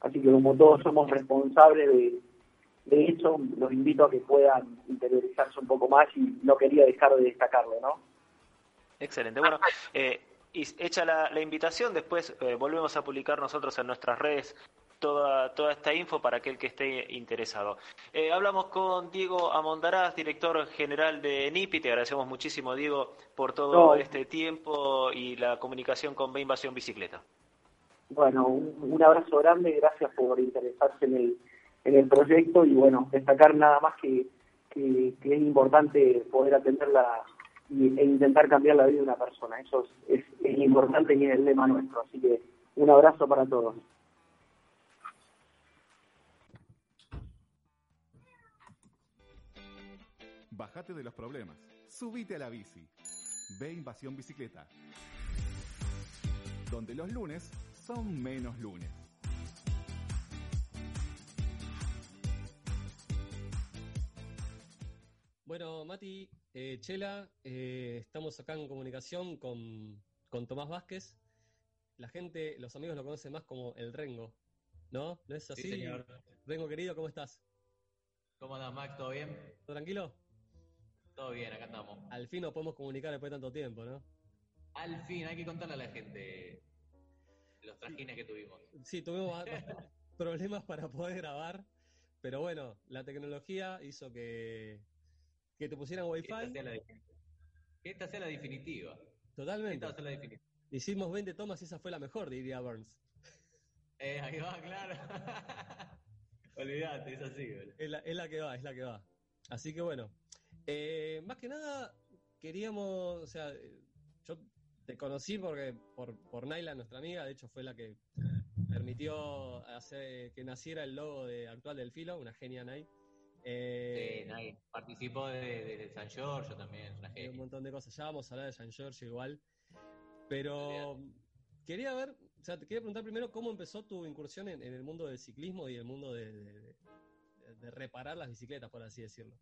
Así que como todos somos responsables de, de eso, los invito a que puedan interiorizarse un poco más y no quería dejar de destacarlo, ¿no? Excelente. Bueno, eh, y hecha la, la invitación, después eh, volvemos a publicar nosotros en nuestras redes toda, toda esta info para aquel que esté interesado. Eh, hablamos con Diego Amondarás, director general de NIPI. Te agradecemos muchísimo, Diego, por todo este tiempo y la comunicación con B Invasión Bicicleta. Bueno, un, abrazo grande, gracias por interesarse en el, en el proyecto y bueno, destacar nada más que, que, es importante poder atenderla e intentar cambiar la vida de una persona. Eso es, es, es importante y es el lema nuestro. Así que un abrazo para todos. Bájate de los problemas. Subite a la bici. Ve Invasión Bicicleta. Donde los lunes son menos lunes. Bueno, Mati, eh, Chela, eh, estamos acá en comunicación con, con Tomás Vázquez. La gente, los amigos lo conocen más como el Rengo, ¿no? ¿No es así? Sí, señor. Rengo querido, ¿cómo estás? ¿Cómo andas, Max? ¿Todo bien? ¿Todo tranquilo? Todo bien, acá andamos. Al fin nos podemos comunicar después de tanto tiempo, ¿no? Al fin, hay que contarle a la gente los trajines que tuvimos. Sí, tuvimos problemas para poder grabar, pero bueno, la tecnología hizo que, que te pusieran Que wifi. esta sea la definitiva. Que esta sea la definitiva. Totalmente. Esta va a ser la definitiva. Hicimos 20 tomas y esa fue la mejor, diría Burns. Eh, ahí va, claro. Olvídate, es así, boludo. Es la, es la que va, es la que va. Así que bueno, eh, más que nada queríamos, o sea, eh, yo te conocí porque por, por Naila, nuestra amiga, de hecho fue la que permitió hacer que naciera el logo de, actual del filo, una genia Nay. Eh, Sí, nadie. Participó de, de- de San Giorgio también, es una y un genia. montón de cosas. Ya vamos a hablar de San Giorgio igual. Pero quería ver, o sea, te quería preguntar primero cómo empezó tu incursión en, en el mundo del ciclismo y el mundo de reparar las bicicletas, por así decirlo.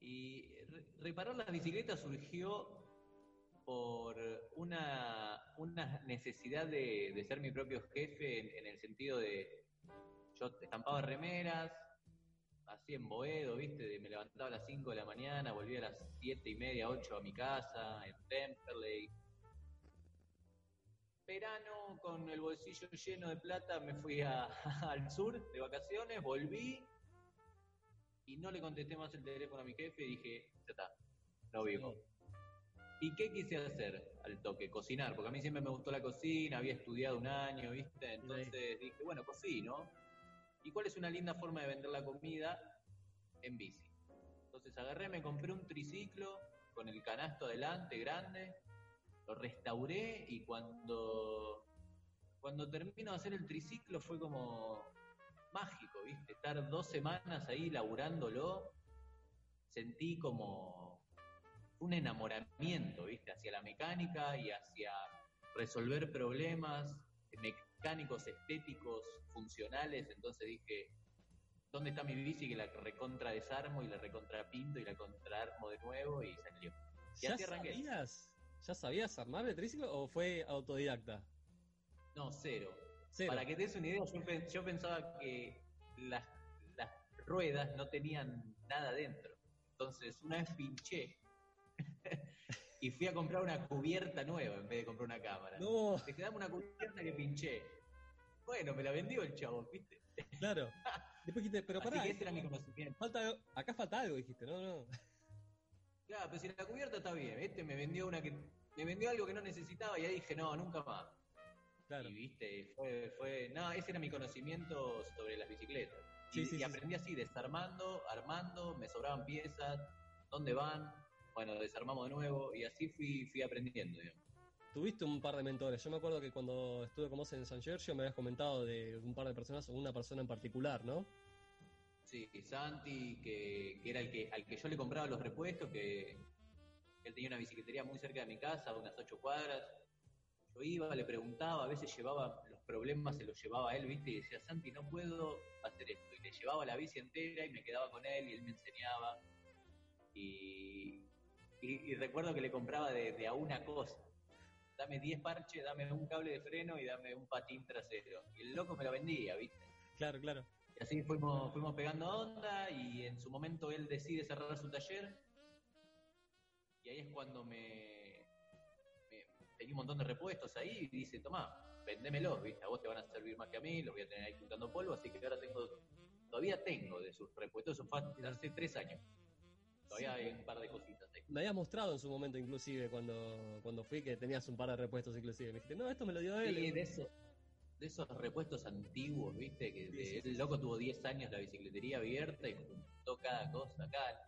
Y re- reparar las bicicletas surgió por una, una necesidad de, ser mi propio jefe en, el sentido de yo estampaba remeras, así en Boedo, ¿viste? De- me levantaba a las 5 de la mañana, volvía a las 7 y media, 8 a mi casa, en Temperley. Verano, con el bolsillo lleno de plata, me fui al sur de vacaciones, volví y no le contesté más el teléfono a mi jefe y dije, ya está, no vivo. ¿Y qué quise hacer al toque? Cocinar, porque a mí siempre me gustó la cocina, había estudiado un año, ¿viste? Entonces dije, bueno, cocino. ¿Y cuál es una linda forma de vender la comida? En bici. Entonces agarré, me compré un triciclo con el canasto adelante, grande, lo restauré y cuando, cuando termino de hacer el triciclo fue como mágico, ¿viste? Estar dos semanas ahí laburándolo, sentí como un enamoramiento, ¿viste? Hacia la mecánica y hacia resolver problemas mecánicos, estéticos, funcionales. Entonces dije, ¿dónde está mi bici que la recontra desarmo y la recontra pinto y la contraarmo de nuevo? Y salió. Y ¿Ya así arranqué. sabías, ¿Ya sabías armar el triciclo o fue autodidacta? No, cero. Cero. Para que te des una idea, yo, pe- yo pensaba que las, las ruedas no tenían nada dentro. Entonces, una vez pinché y fui a comprar una cubierta nueva en vez de comprar una cámara. No. Te quedaba una cubierta que pinché. Bueno, me la vendió el chavo, ¿viste? Claro. Después dijiste, pero Así pará. que ese era mi conocimiento. Falta, acá falta algo, dijiste, no, no. Claro, pero si la cubierta está bien, este me vendió una que me vendió algo que no necesitaba y ahí dije, no, nunca más. Claro. Y viste, fue, fue, no, ese era mi conocimiento sobre las bicicletas. Y, Sí, aprendí así, desarmando, armando, me sobraban piezas, dónde van, bueno, desarmamos de nuevo y así fui, fui aprendiendo, digamos. Tuviste un par de mentores. Yo me acuerdo que cuando estuve con vos en San Giorgio me habías comentado de un par de personas o una persona en particular, ¿no? Sí, Santi, que, que era el que al que yo le compraba los repuestos, que él tenía una bicicletería muy cerca de mi casa, unas ocho cuadras. Yo iba, le preguntaba, a veces llevaba los problemas, se los llevaba a él, ¿viste? Y decía, Santi, no puedo hacer esto. Y le llevaba la bici entera y me quedaba con él y él me enseñaba. Y, y- y recuerdo que le compraba de, de a una cosa. Dame 10 parches, dame un cable de freno y dame un patín trasero. Y el loco me lo vendía, ¿viste? Claro, claro. Y así fuimos, fuimos pegando onda y en su momento él decide cerrar su taller. Y ahí es cuando me, me- tenía un montón de repuestos ahí y dice, tomá, vendémelos, ¿viste? A vos te van a servir más que a mí, los voy a tener ahí juntando polvo, así que ahora tengo, todavía tengo de sus repuestos, eso fue hace tres años. Todavía Sí. hay un par de cositas ahí. Me habías mostrado en su momento, inclusive, cuando, cuando fui, que tenías un par de repuestos, inclusive. Me dijiste, no, esto me lo dio él. Sí, de esos, de esos repuestos antiguos, ¿viste? Que de- el loco tuvo 10 años la bicicletería abierta y juntó cada cosa. Cada,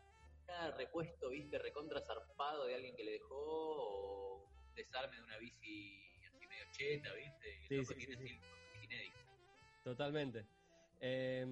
cada repuesto, ¿viste? Recontra zarpado de alguien que le dejó o desarme de una bici así medio cheta, ¿viste? Sí, sí, tiene sí. Totalmente. Eh,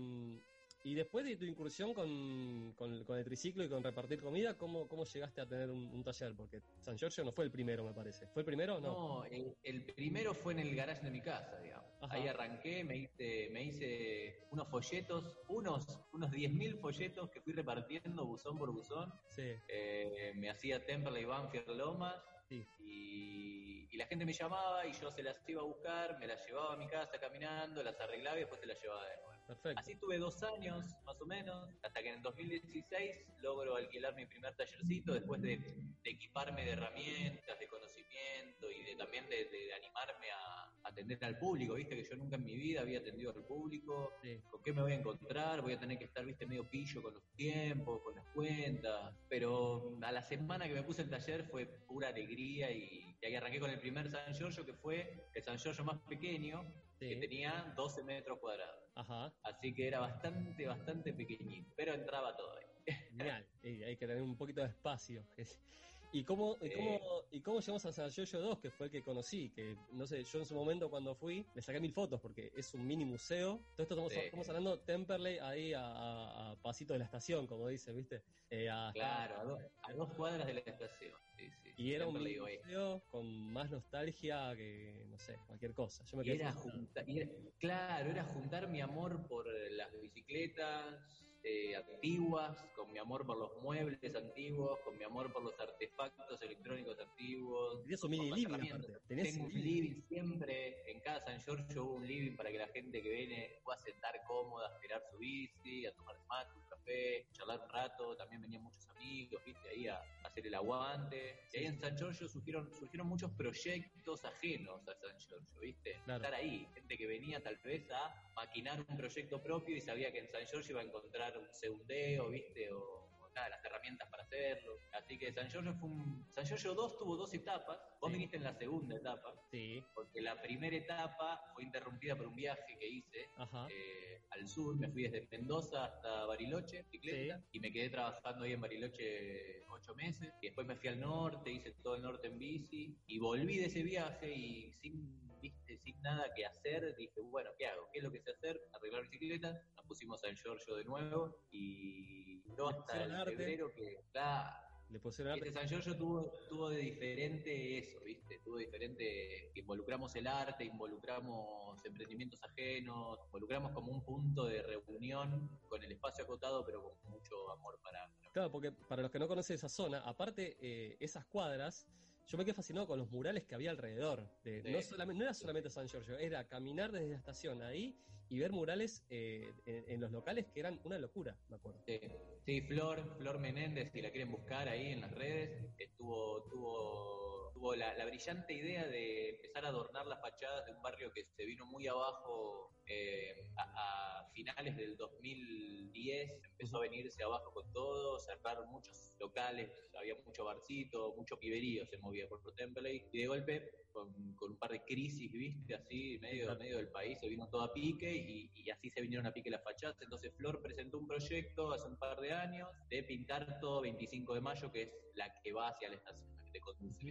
y después de tu incursión con, con, con el triciclo y con repartir comida, ¿cómo, cómo llegaste a tener un, un taller? Porque San Giorgio no fue el primero, me parece. ¿Fue el primero o no? No, el, el primero fue en el garage de mi casa, digamos. Ajá. Ahí arranqué, me hice, me hice unos folletos, unos, unos 10.000 folletos que fui repartiendo buzón por buzón. Sí. Eh, me hacía Temperley, Banfield, Lomas. Sí. Y, y la gente me llamaba y yo se las iba a buscar, me las llevaba a mi casa caminando, las arreglaba y después se las llevaba de nuevo. Perfecto. Así tuve dos años, más o menos, hasta que en el 2016 logro alquilar mi primer tallercito después de, de equiparme de herramientas, de conocimiento y de también de, de animarme a atender al público, viste que yo nunca en mi vida había atendido al público, con qué me voy a encontrar, voy a tener que estar, viste, medio pillo con los tiempos, con las cuentas, pero a la semana que me puse el taller fue pura alegría y, y ahí arranqué con el primer San Giorgio que fue el San Giorgio más pequeño, que tenía 12 metros cuadrados. Ajá. Así que era bastante, bastante pequeñito, pero entraba todo ahí. Genial. Y hay que tener un poquito de espacio. ¿Y cómo, y cómo, y cómo llegamos a San Giorgio 2, que fue el que conocí? Que no sé, yo en su momento cuando fui, le saqué mil fotos porque es un mini museo. Todo esto estamos, Sí. estamos hablando Temperley ahí a, a- a pasito de la estación, como dice, ¿viste? Eh, a- Claro, a, dos- a dos cuadras de la estación. Sí, sí. Y era un Siempre museo con más nostalgia que, no sé, cualquier cosa. Yo me quedé era junta- y era- claro, era juntar mi amor por las bicicletas eh, antiguas, con mi amor por los muebles antiguos, con mi amor por los artefactos electrónicos antiguos. Tenías un mini living, aparte. Tenías Tengo un living. living siempre, en cada San Giorgio hubo un living para que la gente que viene pueda sentar cómoda, a esperar su bici, a tomar mate, café, charlar un rato, también venían muchos amigos, viste, ahí a, a hacer el aguante. Y ahí en San Giorgio surgieron, surgieron muchos proyectos ajenos a San Giorgio, viste, Claro. estar ahí, gente que venía tal vez a maquinar un proyecto propio y sabía que en San Giorgio iba a encontrar un segundeo, viste, o o nada, las herramientas para hacerlo. Así que San Giorgio fue un... San Giorgio 2 tuvo dos etapas, vos viniste en la segunda etapa, Sí. porque la primera etapa fue interrumpida por un viaje que hice eh, al sur, me fui desde Mendoza hasta Bariloche, bicicleta, y me quedé trabajando ahí en Bariloche ocho meses, y después me fui al norte, hice todo el norte en bici, y volví de ese viaje y sin, viste, sin nada que hacer, dije, bueno, ¿qué hago? ¿Qué es lo que sé hacer? Arreglar bicicletas, nos pusimos San Giorgio de nuevo, y no hasta el arte. febrero que, claro, Le pusieron arte. este San Giorgio tuvo, tuvo de diferente eso, ¿viste? Tuvo diferente. Involucramos el arte, involucramos emprendimientos ajenos, involucramos como un punto de reunión con el espacio acotado, pero con mucho amor para. Claro, porque para los que no conocen esa zona, aparte eh, esas cuadras, yo me quedé fascinado con los murales que había alrededor. De, Sí. no, solamente, no era solamente San Giorgio, era caminar desde la estación ahí y ver murales eh, en, en los locales que eran una locura, me acuerdo. Sí, sí, Flor, Flor Menéndez, si la quieren buscar ahí en las redes, estuvo, tuvo, tuvo la, la brillante idea de empezar a adornar las fachadas de un barrio que se vino muy abajo eh, a, a finales del 2010, empezó a venirse abajo con todo, cerraron muchos locales, había mucho barcito, mucho piberío se movía por Templey, y de golpe, con, con un par de crisis, viste, así, medio, medio del país, se vino todo a pique y, y así se vinieron a pique las fachadas. Entonces Flor presentó un proyecto hace un par de años de pintar todo 25 de mayo, que es la que va hacia la estación,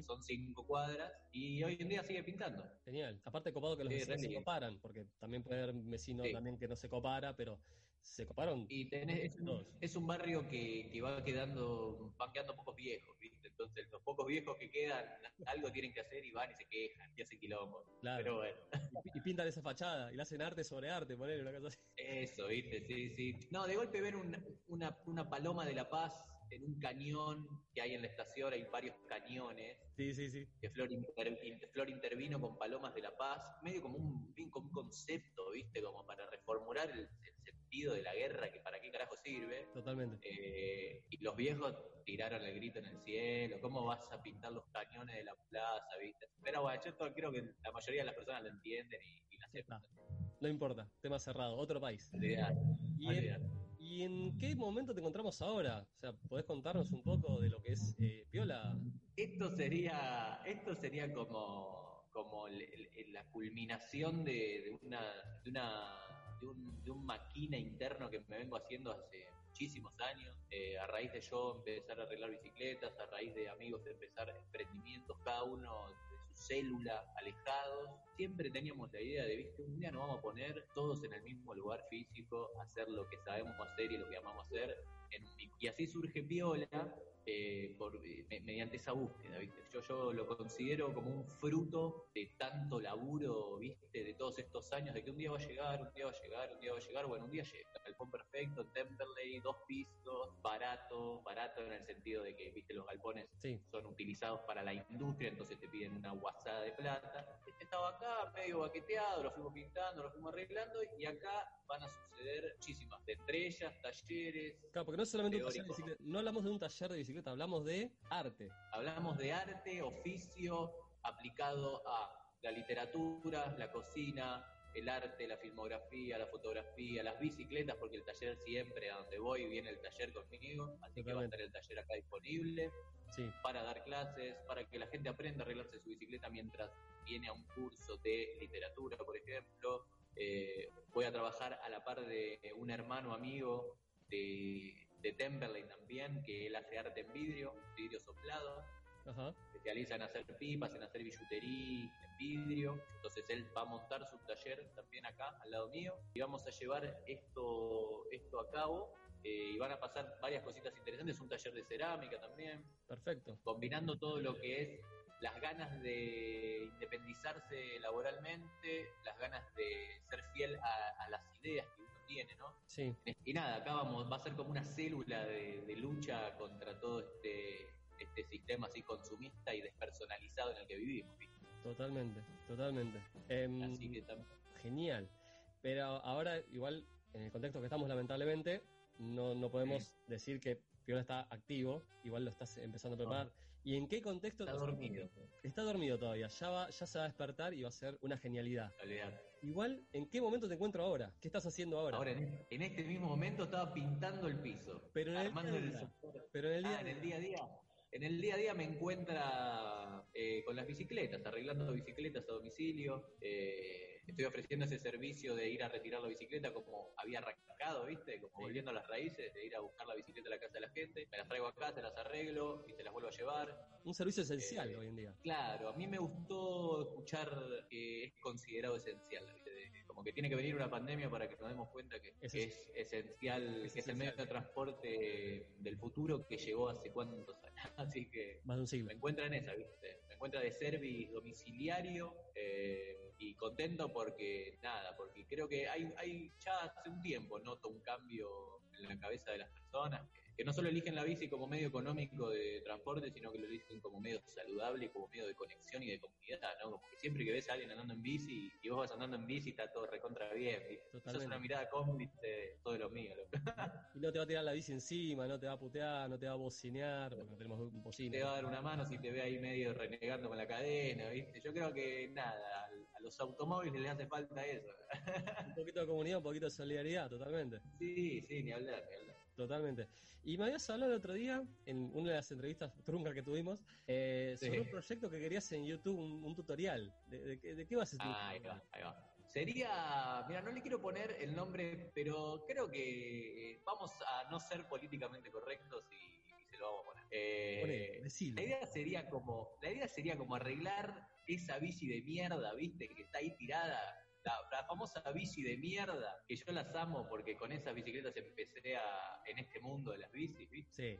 son cinco cuadras, y hoy en día sigue pintando. Genial. Aparte copado que los Sí, vecinos se coparan, porque también puede haber un vecino Sí. también que no se copara, pero se coparon. Y tenés, es, un, es un barrio que, que va quedando, van quedando pocos viejos, ¿viste? Entonces los pocos viejos que quedan, algo tienen que hacer y van y se quejan y hacen quilombo. Claro. Pero bueno. Y, y pintan esa fachada y le hacen arte sobre arte, poner una cosa así. Eso, viste, sí, sí. No, de golpe ver una paloma de la paz en un cañón que hay en la estación, hay varios cañones, Sí, sí, sí. que Flor, inter- Flor intervino con palomas de la paz, medio como un, como un concepto, viste, como para reformular el, el sentido de la guerra, que para qué carajo sirve. Totalmente. Eh, y los viejos tiraron el grito en el cielo, ¿cómo vas a pintar los cañones de la plaza, viste? Pero bueno, yo creo que la mayoría de las personas lo entienden y, y la aceptan. No importa, tema cerrado, otro país. Olvidate, ¿Y. ¿Y en qué momento te encontramos ahora? O sea, ¿podés contarnos un poco de lo que es eh, Piola? Esto sería, esto sería como, como la culminación de, una, de una, de un, de un maquina interno que me vengo haciendo hace muchísimos años, eh, a raíz de yo empezar a arreglar bicicletas, a raíz de amigos de empezar emprendimientos, cada uno célula, alejados. Siempre teníamos la idea de, viste, un día nos vamos a poner todos en el mismo lugar físico, hacer lo que sabemos hacer y lo que amamos hacer en un Y así surge Piola, eh, por, eh, me- mediante esa búsqueda, ¿viste? Yo, yo lo considero como un fruto de tanto laburo, ¿viste? De todos estos años, de que un día va a llegar, un día va a llegar, un día va a llegar, bueno, un día llega. Galpón perfecto, Temperley, dos pisos, barato, barato en el sentido de que, ¿viste? Los galpones son utilizados para la industria, entonces te piden una guasada de plata. Este estaba acá, medio baqueteado, lo fuimos pintando, lo fuimos arreglando, y acá van a suceder muchísimas, de estrellas, talleres, Claro, porque no solamente un taller de teóricos. bicicleta, no hablamos de un taller de bicicleta, hablamos de arte. Hablamos de arte, oficio aplicado a la literatura, la cocina, el arte, la filmografía, la fotografía, las bicicletas, porque el taller siempre, a donde voy, viene el taller conmigo, así que va a estar el taller acá disponible para dar clases, para que la gente aprenda a arreglarse su bicicleta mientras viene a un curso de literatura, por ejemplo. Eh, voy a trabajar a la par de un hermano amigo de, de Temperley también, que él hace arte en vidrio, vidrio soplado. Ajá. Especializa en hacer pipas, en hacer billutería, en vidrio. Entonces él va a montar su taller también acá, al lado mío. Y vamos a llevar esto, esto a cabo. eh, y van a pasar varias cositas interesantes. Un taller de cerámica también. Perfecto. Combinando todo lo que es las ganas de independizarse laboralmente, las ganas de ser fiel a, a las ideas Sí. Y nada, acá vamos, va a ser como una célula de, de lucha contra todo este, este sistema así consumista y despersonalizado en el que vivimos. ¿viste? Totalmente, totalmente. Em, Así que Genial. Pero ahora, igual, en el contexto que estamos, lamentablemente, no, no podemos decir que Piola está activo, igual lo estás empezando a preparar. ¿Y en qué contexto? Está dormido. Está dormido todavía, ya, va, ya se va a despertar y va a ser una genialidad. olvidate. Igual, ¿en qué momento te encuentro ahora? ¿Qué estás haciendo ahora? Ahora, en, en este mismo momento estaba pintando el piso. Pero en el día el. Pero en el día Ah, a en el día a día. En el día a día me encuentra eh, con las bicicletas, arreglando bicicletas a domicilio. eh, estoy ofreciendo ese servicio de ir a retirar la bicicleta como había arrancado, ¿viste? Como volviendo a las raíces, de ir a buscar la bicicleta a la casa de la gente. Me las traigo acá, se las arreglo y se las vuelvo a llevar. Un servicio esencial hoy en día. Claro, a mí me gustó escuchar que es considerado esencial, ¿viste? Como que tiene que venir una pandemia para que nos demos cuenta que Es es, esencial, que es el medio de transporte del futuro que llegó hace cuántos años. Así que Más de un siglo. me encuentra en esa, ¿viste? Me encuentra de service domiciliario eh, y contento porque, nada, porque creo que hay, hay ya hace un tiempo noto un cambio en la cabeza de las personas que, no solo eligen la bici como medio económico de transporte, sino que lo eligen como medio saludable, y como medio de conexión y de comunidad, ¿no? Como que siempre que ves a alguien andando en bici y vos vas andando en bici está todo recontra bien, Totalmente. una mirada cómplice todo lo mío, loco. Y no te va a tirar la bici encima, no te va a putear, no te va a bocinear, porque no tenemos un bocina. te va a dar una mano si te ve ahí medio renegando con la cadena, ¿viste? Yo creo que nada, a los automóviles les hace falta eso. Un poquito de comunidad, un poquito de solidaridad, totalmente. Sí, sí, ni hablar, ni hablar. Totalmente. Y me habías hablado el otro día, en una de las entrevistas truncas que tuvimos, eh, sobre un proyecto que querías en YouTube, un, un tutorial. ¿De, de qué- de qué vas a hacer? Ahí va, ahí va. Sería, mira, no le quiero poner el nombre, pero creo que eh, vamos a no ser políticamente correctos y, se lo vamos a poner. Eh, Poné, la idea sería como, la idea sería como arreglar esa bici de mierda, viste, que está ahí tirada. La, la famosa bici de mierda, que yo las amo porque con esas bicicletas empecé a, en este mundo de las bicis, ¿viste? Sí.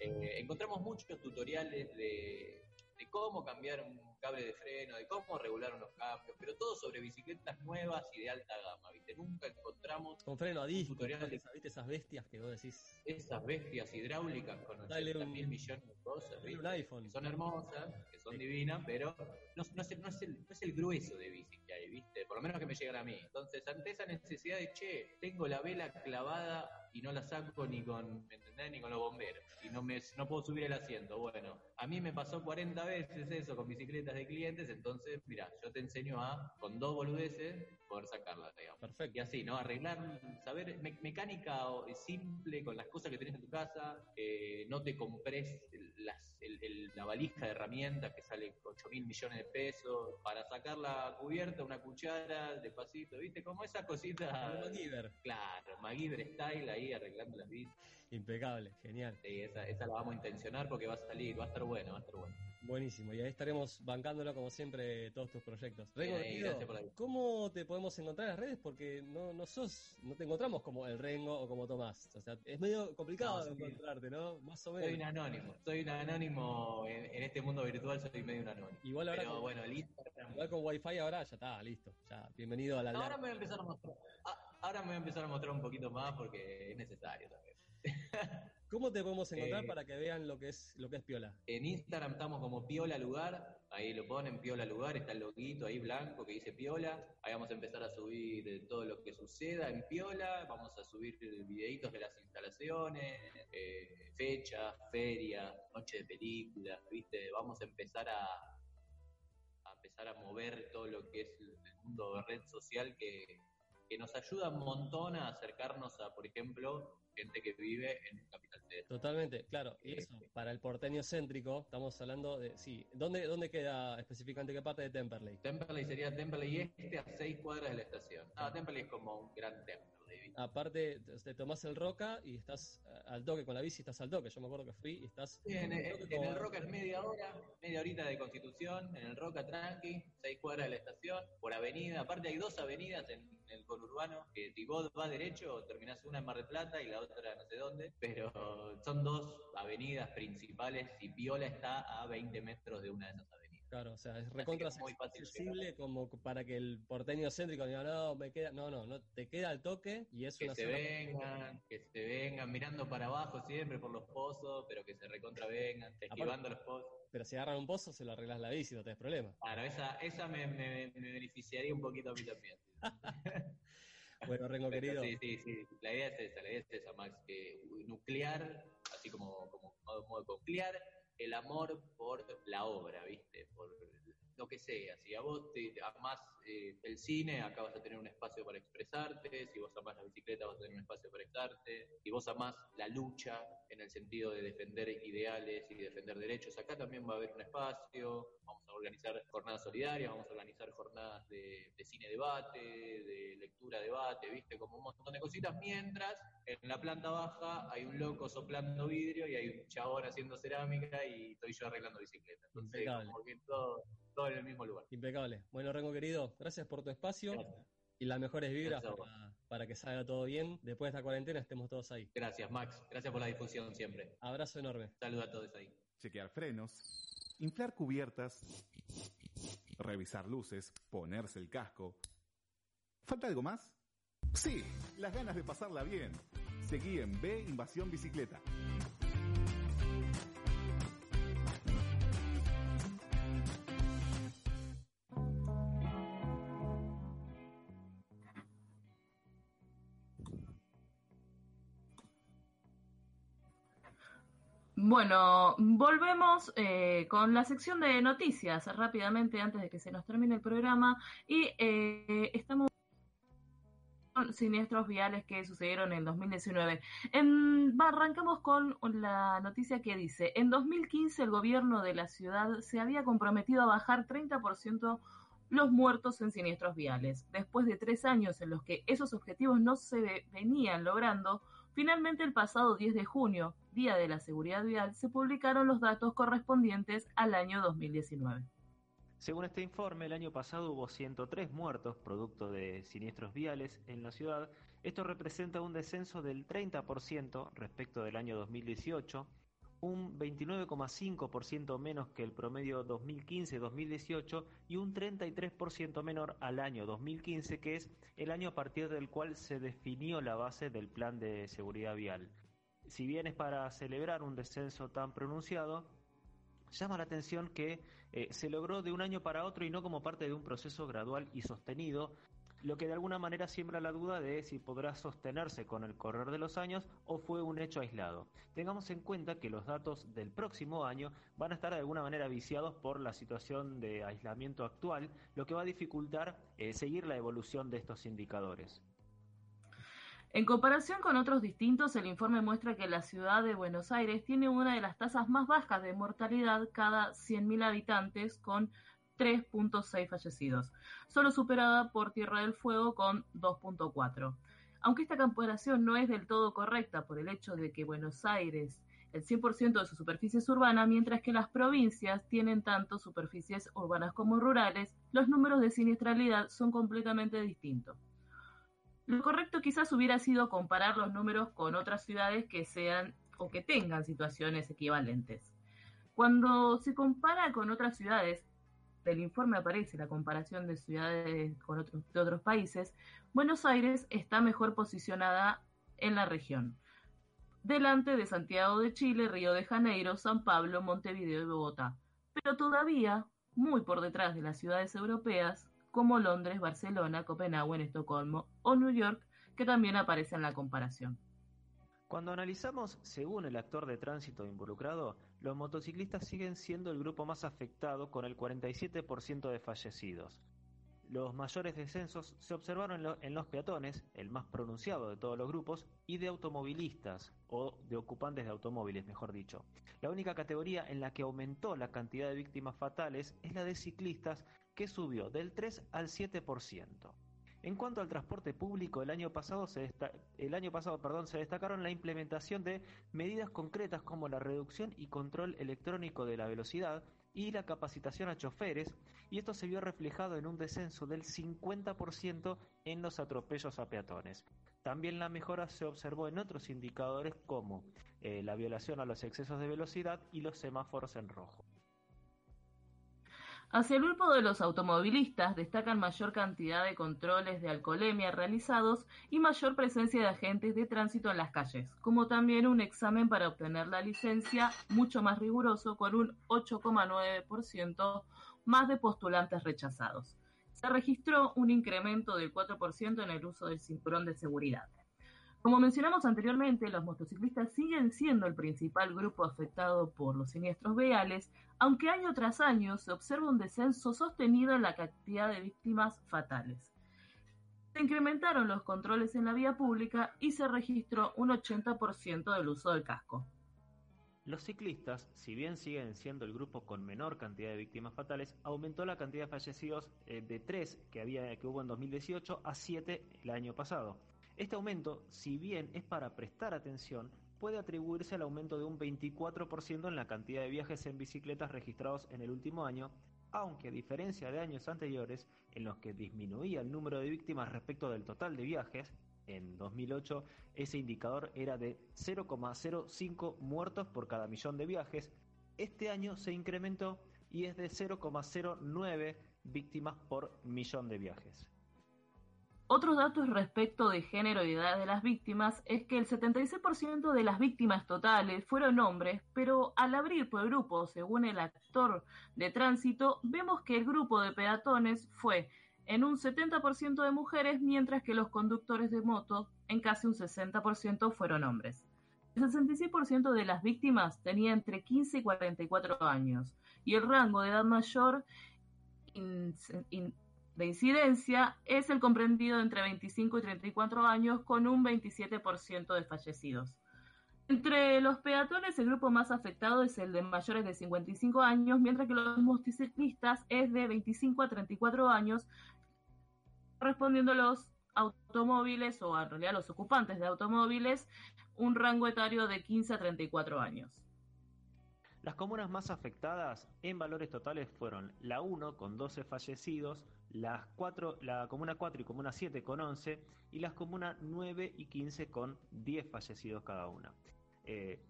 Eh, encontramos muchos tutoriales de, de cómo cambiar un cable de freno, de cómo regular unos cambios, pero todo sobre bicicletas nuevas y de alta gama, ¿viste? Nunca encontramos Con freno a disco, tutorial de- esas- ¿viste? esas bestias que vos decís. esas bestias hidráulicas con Dale 80 un- mil millones de cosas, Dale ¿viste? un iPhone. que son hermosas, que son divinas, pero no, no es, el- no, es el, no es el grueso de bici que hay, ¿viste? Por lo menos que me llegan a mí. Entonces, ante esa necesidad de, che, tengo la vela clavada y no la saco ni con, ¿me entendés? Ni con los bomberos. Y no, me, no puedo subir el asiento. Bueno, a mí me pasó 40 veces eso con bicicletas de clientes, entonces, mira, yo te enseño a, con dos boludeces, poder sacarla, digamos. Perfecto. Y así, ¿no? Arreglar, saber me- mecánica o- simple con las cosas que tenés en tu casa, eh, no te compres las, el- el- la valija de herramientas que sale 8 mil millones de pesos para sacar la cubierta, una cuchara, despacito, ¿viste? Como esa cosita. Como MacGyver. Claro, MacGyver style ahí arreglando las bicis. Impecable, genial. Sí, esa, esa la vamos a intencionar porque va a salir, va a estar bueno, va a estar bueno. Buenísimo, y ahí estaremos bancándolo como siempre todos tus proyectos. Rengo, ¿cómo te podemos encontrar en las redes? Porque no, no sos, no te encontramos como el Rengo o como Tomás. O sea, es medio complicado No, sí. encontrarte, ¿no? Más o menos. Soy un anónimo, soy un anónimo en, en este mundo virtual, soy medio un anónimo. Igual ahora Pero con- bueno, Instagram. Igual con Wi-Fi ahora ya está, listo. Ya, bienvenido a la ahora me voy a empezar a mostrar. Ahora me voy a empezar a mostrar un poquito más porque es necesario también. ¿Cómo te podemos encontrar Eh, para que vean lo que es lo que es Piola? En Instagram estamos como Piola Lugar, ahí lo ponen Piola Lugar, está el loguito ahí blanco que dice Piola. Ahí vamos a empezar a subir todo lo que suceda en Piola, vamos a subir videitos de las instalaciones, eh, fechas, ferias, noche de películas, ¿viste? Vamos a empezar a, a empezar a mover todo lo que es el mundo de red social que, que nos ayuda un montón a acercarnos a, por ejemplo, gente que vive en Capital Federal. Totalmente, claro. Y eso, para el porteño céntrico, estamos hablando de. Sí, ¿dónde, dónde queda específicamente qué parte de Temperley? Temperley sería Temperley Este a 6 cuadras de la estación. No, Temperley es como un gran templo. Aparte, te- tomás el Roca y estás eh, al toque con la bici, estás al toque. Yo me acuerdo que fui y estás. Sí, en, en- en el Roca es media hora, media horita de Constitución, en el Roca tranqui, 6 cuadras de la estación, por avenida. Aparte hay dos avenidas en el conurbano, que si vos vas derecho, terminás una en Mar del Plata y la otra no sé dónde, pero son dos avenidas principales y Piola está a 20 metros de una de esas avenidas. Claro, o sea, es recontra accesible como para que el porteño céntrico diga, no, me queda. No, no, no, te queda al toque y es que una se vengan, que se vengan mirando para abajo siempre por los pozos, pero que se recontra vengan, esquivando los pozos. Pero si agarran un pozo, se lo arreglas la bici, no tenés problema. Claro, esa, esa me, me- me beneficiaría un poquito a mí también. Bueno, Rengo querido. Sí, sí, sí. La idea es esa, la idea es esa, Max, que nuclear, así como, como modo, modo nuclear, el amor por la obra, ¿viste? Por lo que sea. Si a vos te amás eh, el cine, acá vas a tener un espacio para expresarte. Si vos amás la bicicleta, vas a tener un espacio para expresarte. Si vos amás la lucha en el sentido de defender ideales y defender derechos, acá también va a haber un espacio. Vamos a organizar jornadas solidarias, vamos a organizar jornadas de, de cine debate, de lectura debate, ¿viste? Como un montón de cositas. Mientras en la planta baja hay un loco soplando vidrio y hay un chabón haciendo cerámica y estoy yo arreglando bicicleta. Entonces, Impecable. como que todo, todo en el mismo lugar. Impecable. Bueno, Rengo querido, gracias por tu espacio y las mejores vibras para, para que salga todo bien. Después de esta cuarentena estemos todos ahí. Gracias, Max. Gracias por la difusión siempre. Abrazo enorme. Saludos a todos ahí. chequear frenos, inflar cubiertas, revisar luces, ponerse el casco. ¿Falta algo más? Sí, las ganas de pasarla bien. Seguí en B Invasión Bicicleta. Bueno, volvemos eh, con la sección de noticias rápidamente antes de que se nos termine el programa y eh, estamos con siniestros viales que sucedieron en 2019. En- va, arrancamos con la noticia que dice, en 2015 el gobierno de la ciudad se había comprometido a bajar 30% los muertos en siniestros viales. Después de tres años en los que esos objetivos no se ve- venían logrando, finalmente el pasado 10 de junio, Día de la Seguridad Vial, se publicaron los datos correspondientes al año 2019. Según este informe, el año pasado hubo 103 muertos producto de siniestros viales en la ciudad. Esto representa un descenso del 30% respecto del año 2018, un 29,5% menos que el promedio 2015-2018 y un 33% menor al año 2015, que es el año a partir del cual se definió la base del plan de seguridad vial. Si bien es para celebrar un descenso tan pronunciado, llama la atención que eh, se logró de un año para otro y no como parte de un proceso gradual y sostenido, lo que de alguna manera siembra la duda de si podrá sostenerse con el correr de los años o fue un hecho aislado. Tengamos en cuenta que los datos del próximo año van a estar de alguna manera viciados por la situación de aislamiento actual, lo que va a dificultar eh, seguir la evolución de estos indicadores. En comparación con otros distintos, el informe muestra que la ciudad de Buenos Aires tiene una de las tasas más bajas de mortalidad cada 100.000 habitantes, con 3.6 fallecidos, solo superada por Tierra del Fuego con 2.4. Aunque esta comparación no es del todo correcta por el hecho de que Buenos Aires el 100% de su superficie es urbana, mientras que las provincias tienen tanto superficies urbanas como rurales, los números de siniestralidad son completamente distintos. Lo correcto quizás hubiera sido comparar los números con otras ciudades que sean o que tengan situaciones equivalentes. Cuando se compara con otras ciudades, del informe aparece la comparación de ciudades con otros, de otros países, Buenos Aires está mejor posicionada en la región, delante de Santiago de Chile, Río de Janeiro, San Pablo, Montevideo y Bogotá, pero todavía muy por detrás de las ciudades europeas como Londres, Barcelona, Copenhague, Estocolmo o New York, que también aparecen en la comparación. Cuando analizamos, según el actor de tránsito involucrado, los motociclistas siguen siendo el grupo más afectado con el 47% de fallecidos. Los mayores descensos se observaron en, los peatones, el más pronunciado de todos los grupos, y de automovilistas, o de ocupantes de automóviles, mejor dicho. La única categoría en la que aumentó la cantidad de víctimas fatales es la de ciclistas, que subió del 3 al 7%. En cuanto al transporte público, el año pasado, se, destacaron la implementación de medidas concretas como la reducción y control electrónico de la velocidad y la capacitación a choferes, y esto se vio reflejado en un descenso del 50% en los atropellos a peatones. También la mejora se observó en otros indicadores como eh, la violación a los excesos de velocidad y los semáforos en rojo. Hacia el grupo de los automovilistas destacan mayor cantidad de controles de alcoholemia realizados y mayor presencia de agentes de tránsito en las calles, como también un examen para obtener la licencia mucho más riguroso con un 8,9% más de postulantes rechazados. Se registró un incremento del 4% en el uso del cinturón de seguridad. Como mencionamos anteriormente, los motociclistas siguen siendo el principal grupo afectado por los siniestros viales, aunque año tras año se observa un descenso sostenido en la cantidad de víctimas fatales. Se incrementaron los controles en la vía pública y se registró un 80% del uso del casco. Los ciclistas, si bien siguen siendo el grupo con menor cantidad de víctimas fatales, aumentó la cantidad de fallecidos eh, de 3 que, había, que hubo en 2018 a 7 el año pasado. Este aumento, si bien es para prestar atención, puede atribuirse al aumento de un 24% en la cantidad de viajes en bicicletas registrados en el último año, aunque a diferencia de años anteriores, en los que disminuía el número de víctimas respecto del total de viajes, en 2008 ese indicador era de 0,05 muertos por cada millón de viajes, este año se incrementó y es de 0,09 víctimas por millón de viajes. Otros datos respecto de género y edad de las víctimas es que el 76% de las víctimas totales fueron hombres, pero al abrir por grupo, según el actor de tránsito, vemos que el grupo de peatones fue en un 70% de mujeres, mientras que los conductores de moto en casi un 60% fueron hombres. El 66% de las víctimas tenía entre 15 y 44 años, y el rango de edad mayor de incidencia es el comprendido entre 25 y 34 años con un 27% de fallecidos. Entre los peatones, el grupo más afectado es el de mayores de 55 años, mientras que los motociclistas es de 25 a 34 años, respondiendo a los automóviles o en realidad los ocupantes de automóviles, un rango etario de 15 a 34 años. Las comunas más afectadas en valores totales fueron la 1 con 12 fallecidos, las 4, la comuna 4 y comuna 7 con 11 y las comunas 9 y 15 con 10 fallecidos cada una. Eh,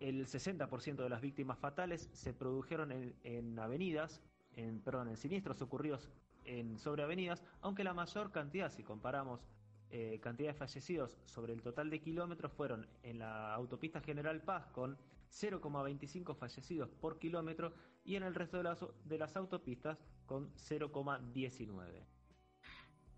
el 60% de las víctimas fatales se produjeron en, avenidas, en, perdón, en siniestros ocurridos en, sobre avenidas, aunque la mayor cantidad, si comparamos eh, cantidad de fallecidos sobre el total de kilómetros, fueron en la autopista General Paz con 0,25 fallecidos por kilómetro y en el resto de las, de las autopistas con 0,19.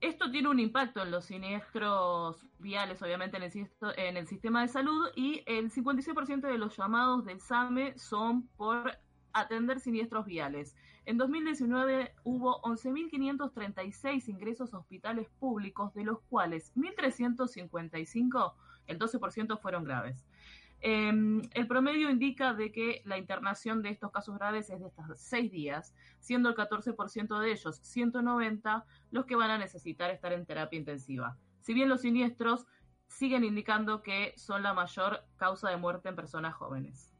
Esto tiene un impacto en los siniestros viales, obviamente, en el, en el sistema de salud y el 56% de los llamados del SAME son por atender siniestros viales. En 2019 hubo 11.536 ingresos a hospitales públicos, de los cuales 1.355, el 12% fueron graves. Em, el promedio indica de que la internación de estos casos graves es de estos seis días, siendo el 14% de ellos, 190, los que van a necesitar estar en terapia intensiva. Si bien los siniestros siguen indicando que son la mayor causa de muerte en personas jóvenes.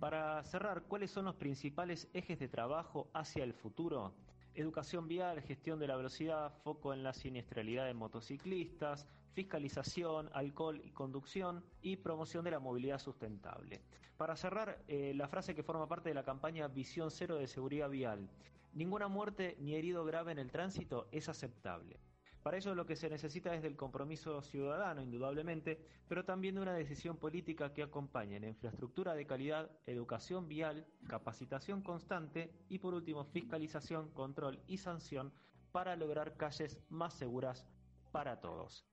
Para cerrar, ¿cuáles son los principales ejes de trabajo hacia el futuro? Educación vial, gestión de la velocidad, foco en la siniestralidad de motociclistas, fiscalización, alcohol y conducción y promoción de la movilidad sustentable. Para cerrar, eh, la frase que forma parte de la campaña Visión Cero de Seguridad Vial. Ninguna muerte ni herido grave en el tránsito es aceptable. Para ello lo que se necesita es del compromiso ciudadano, indudablemente, pero también de una decisión política que acompañe en infraestructura de calidad, educación vial, capacitación constante y por último fiscalización, control y sanción para lograr calles más seguras para todos.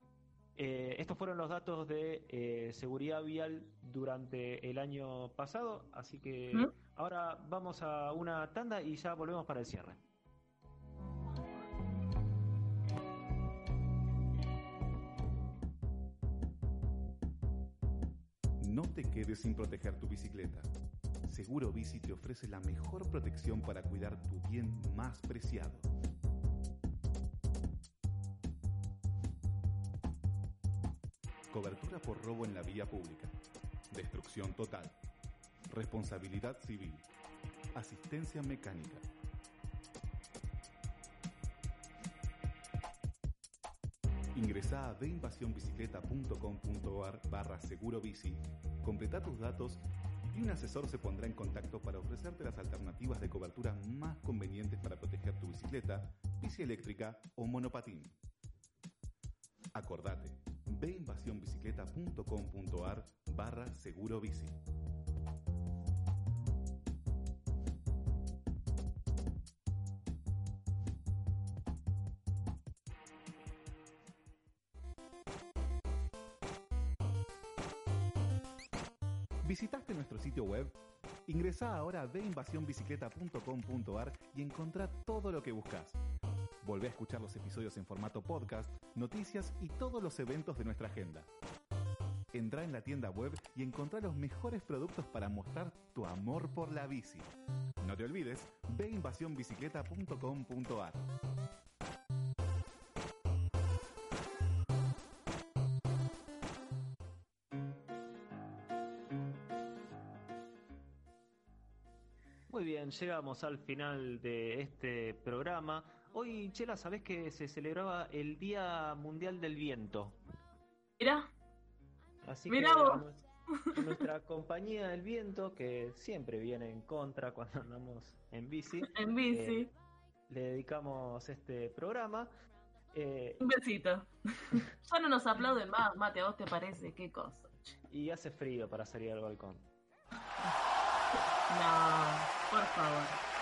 Eh, estos fueron los datos de eh, seguridad vial durante el año pasado, así que ¿Mm? ahora vamos a una tanda y ya volvemos para el cierre. No te quedes sin proteger tu bicicleta. Seguro Bici te ofrece la mejor protección para cuidar tu bien más preciado. Cobertura por robo en la vía pública. Destrucción total. Responsabilidad civil. Asistencia mecánica. Ingresa a deinvasionbicicleta.com.ar barra seguro bici, completa tus datos y un asesor se pondrá en contacto para ofrecerte las alternativas de cobertura más convenientes para proteger tu bicicleta, bici eléctrica o monopatín. Acordate, veinvasionbicicleta.com.ar barra seguro bici. ¿Visitaste nuestro sitio web? Ingresa ahora a veinvasionbicicleta.com.ar y encontrá todo lo que buscas. Volvé a escuchar los episodios en formato podcast, noticias y todos los eventos de nuestra agenda. Entrá en la tienda web y encontrá los mejores productos para mostrar tu amor por la bici. No te olvides, veinvasionbicicleta.com.ar. Muy bien, llegamos al final de este programa. Hoy, Chela, ¿sabés que se celebraba el Día Mundial del Viento? Mirá, Así Mirá que vos. nuestra compañía del viento, que siempre viene en contra cuando andamos en bici, en bici. eh, le dedicamos este programa. Eh, Un besito. ya no nos aplauden más, Mate, ¿a vos te parece? ¿Qué cosa? y hace frío para salir al balcón. No, por favor.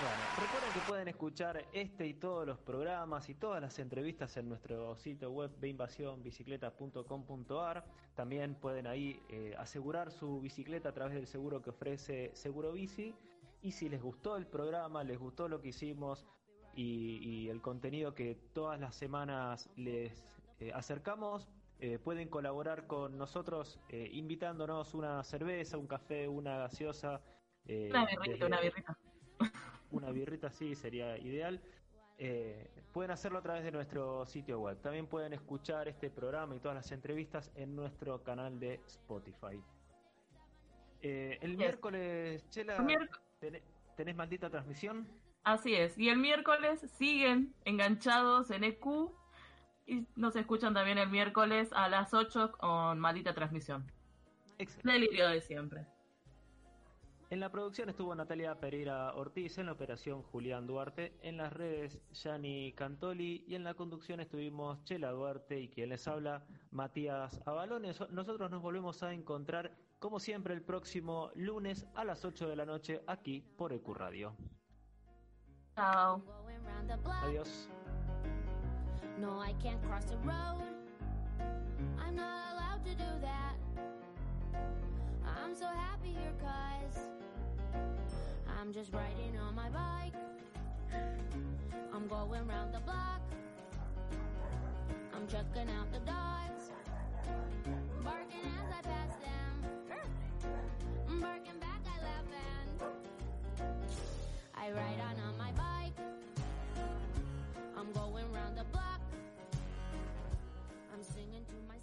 Bueno, recuerden que pueden escuchar este y todos los programas y todas las entrevistas en nuestro sitio web veinvasionbicicleta.com.ar. También pueden ahí eh, asegurar su bicicleta a través del seguro que ofrece Seguro Bici. Y si les gustó el programa, les gustó lo que hicimos y, y el contenido que todas las semanas les eh, acercamos, eh, pueden colaborar con nosotros eh, invitándonos una cerveza, un café, una gaseosa. eh, Una birrita, desde- una birrita. Una birrita sí sería ideal. Eh, pueden hacerlo a través de nuestro sitio web. También pueden escuchar este programa y todas las entrevistas en nuestro canal de Spotify. Eh, el Yes. miércoles, Chela, ¿tenés, tenés maldita transmisión? Así es. Y el miércoles siguen enganchados en EQ y nos escuchan también el miércoles a las 8 con maldita transmisión. Excelente. Delirio de siempre. En la producción estuvo Natalia Pereira Ortiz, en la operación Julián Duarte, en las redes Yani Cantoli y en la conducción estuvimos Chela Duarte y quien les habla Matías Avalones. Nosotros nos volvemos a encontrar como siempre el próximo lunes a las 8 de la noche aquí por EQ Radio. Chao. Adiós. No, I can't cross the road. I'm not allowed to do that. I'm so happy here cause I'm just riding on my bike. I'm going round the block. I'm checking out the dogs. Barking as I pass them. Barking back I laugh and I ride on on my bike. I'm going round the block. I'm singing to my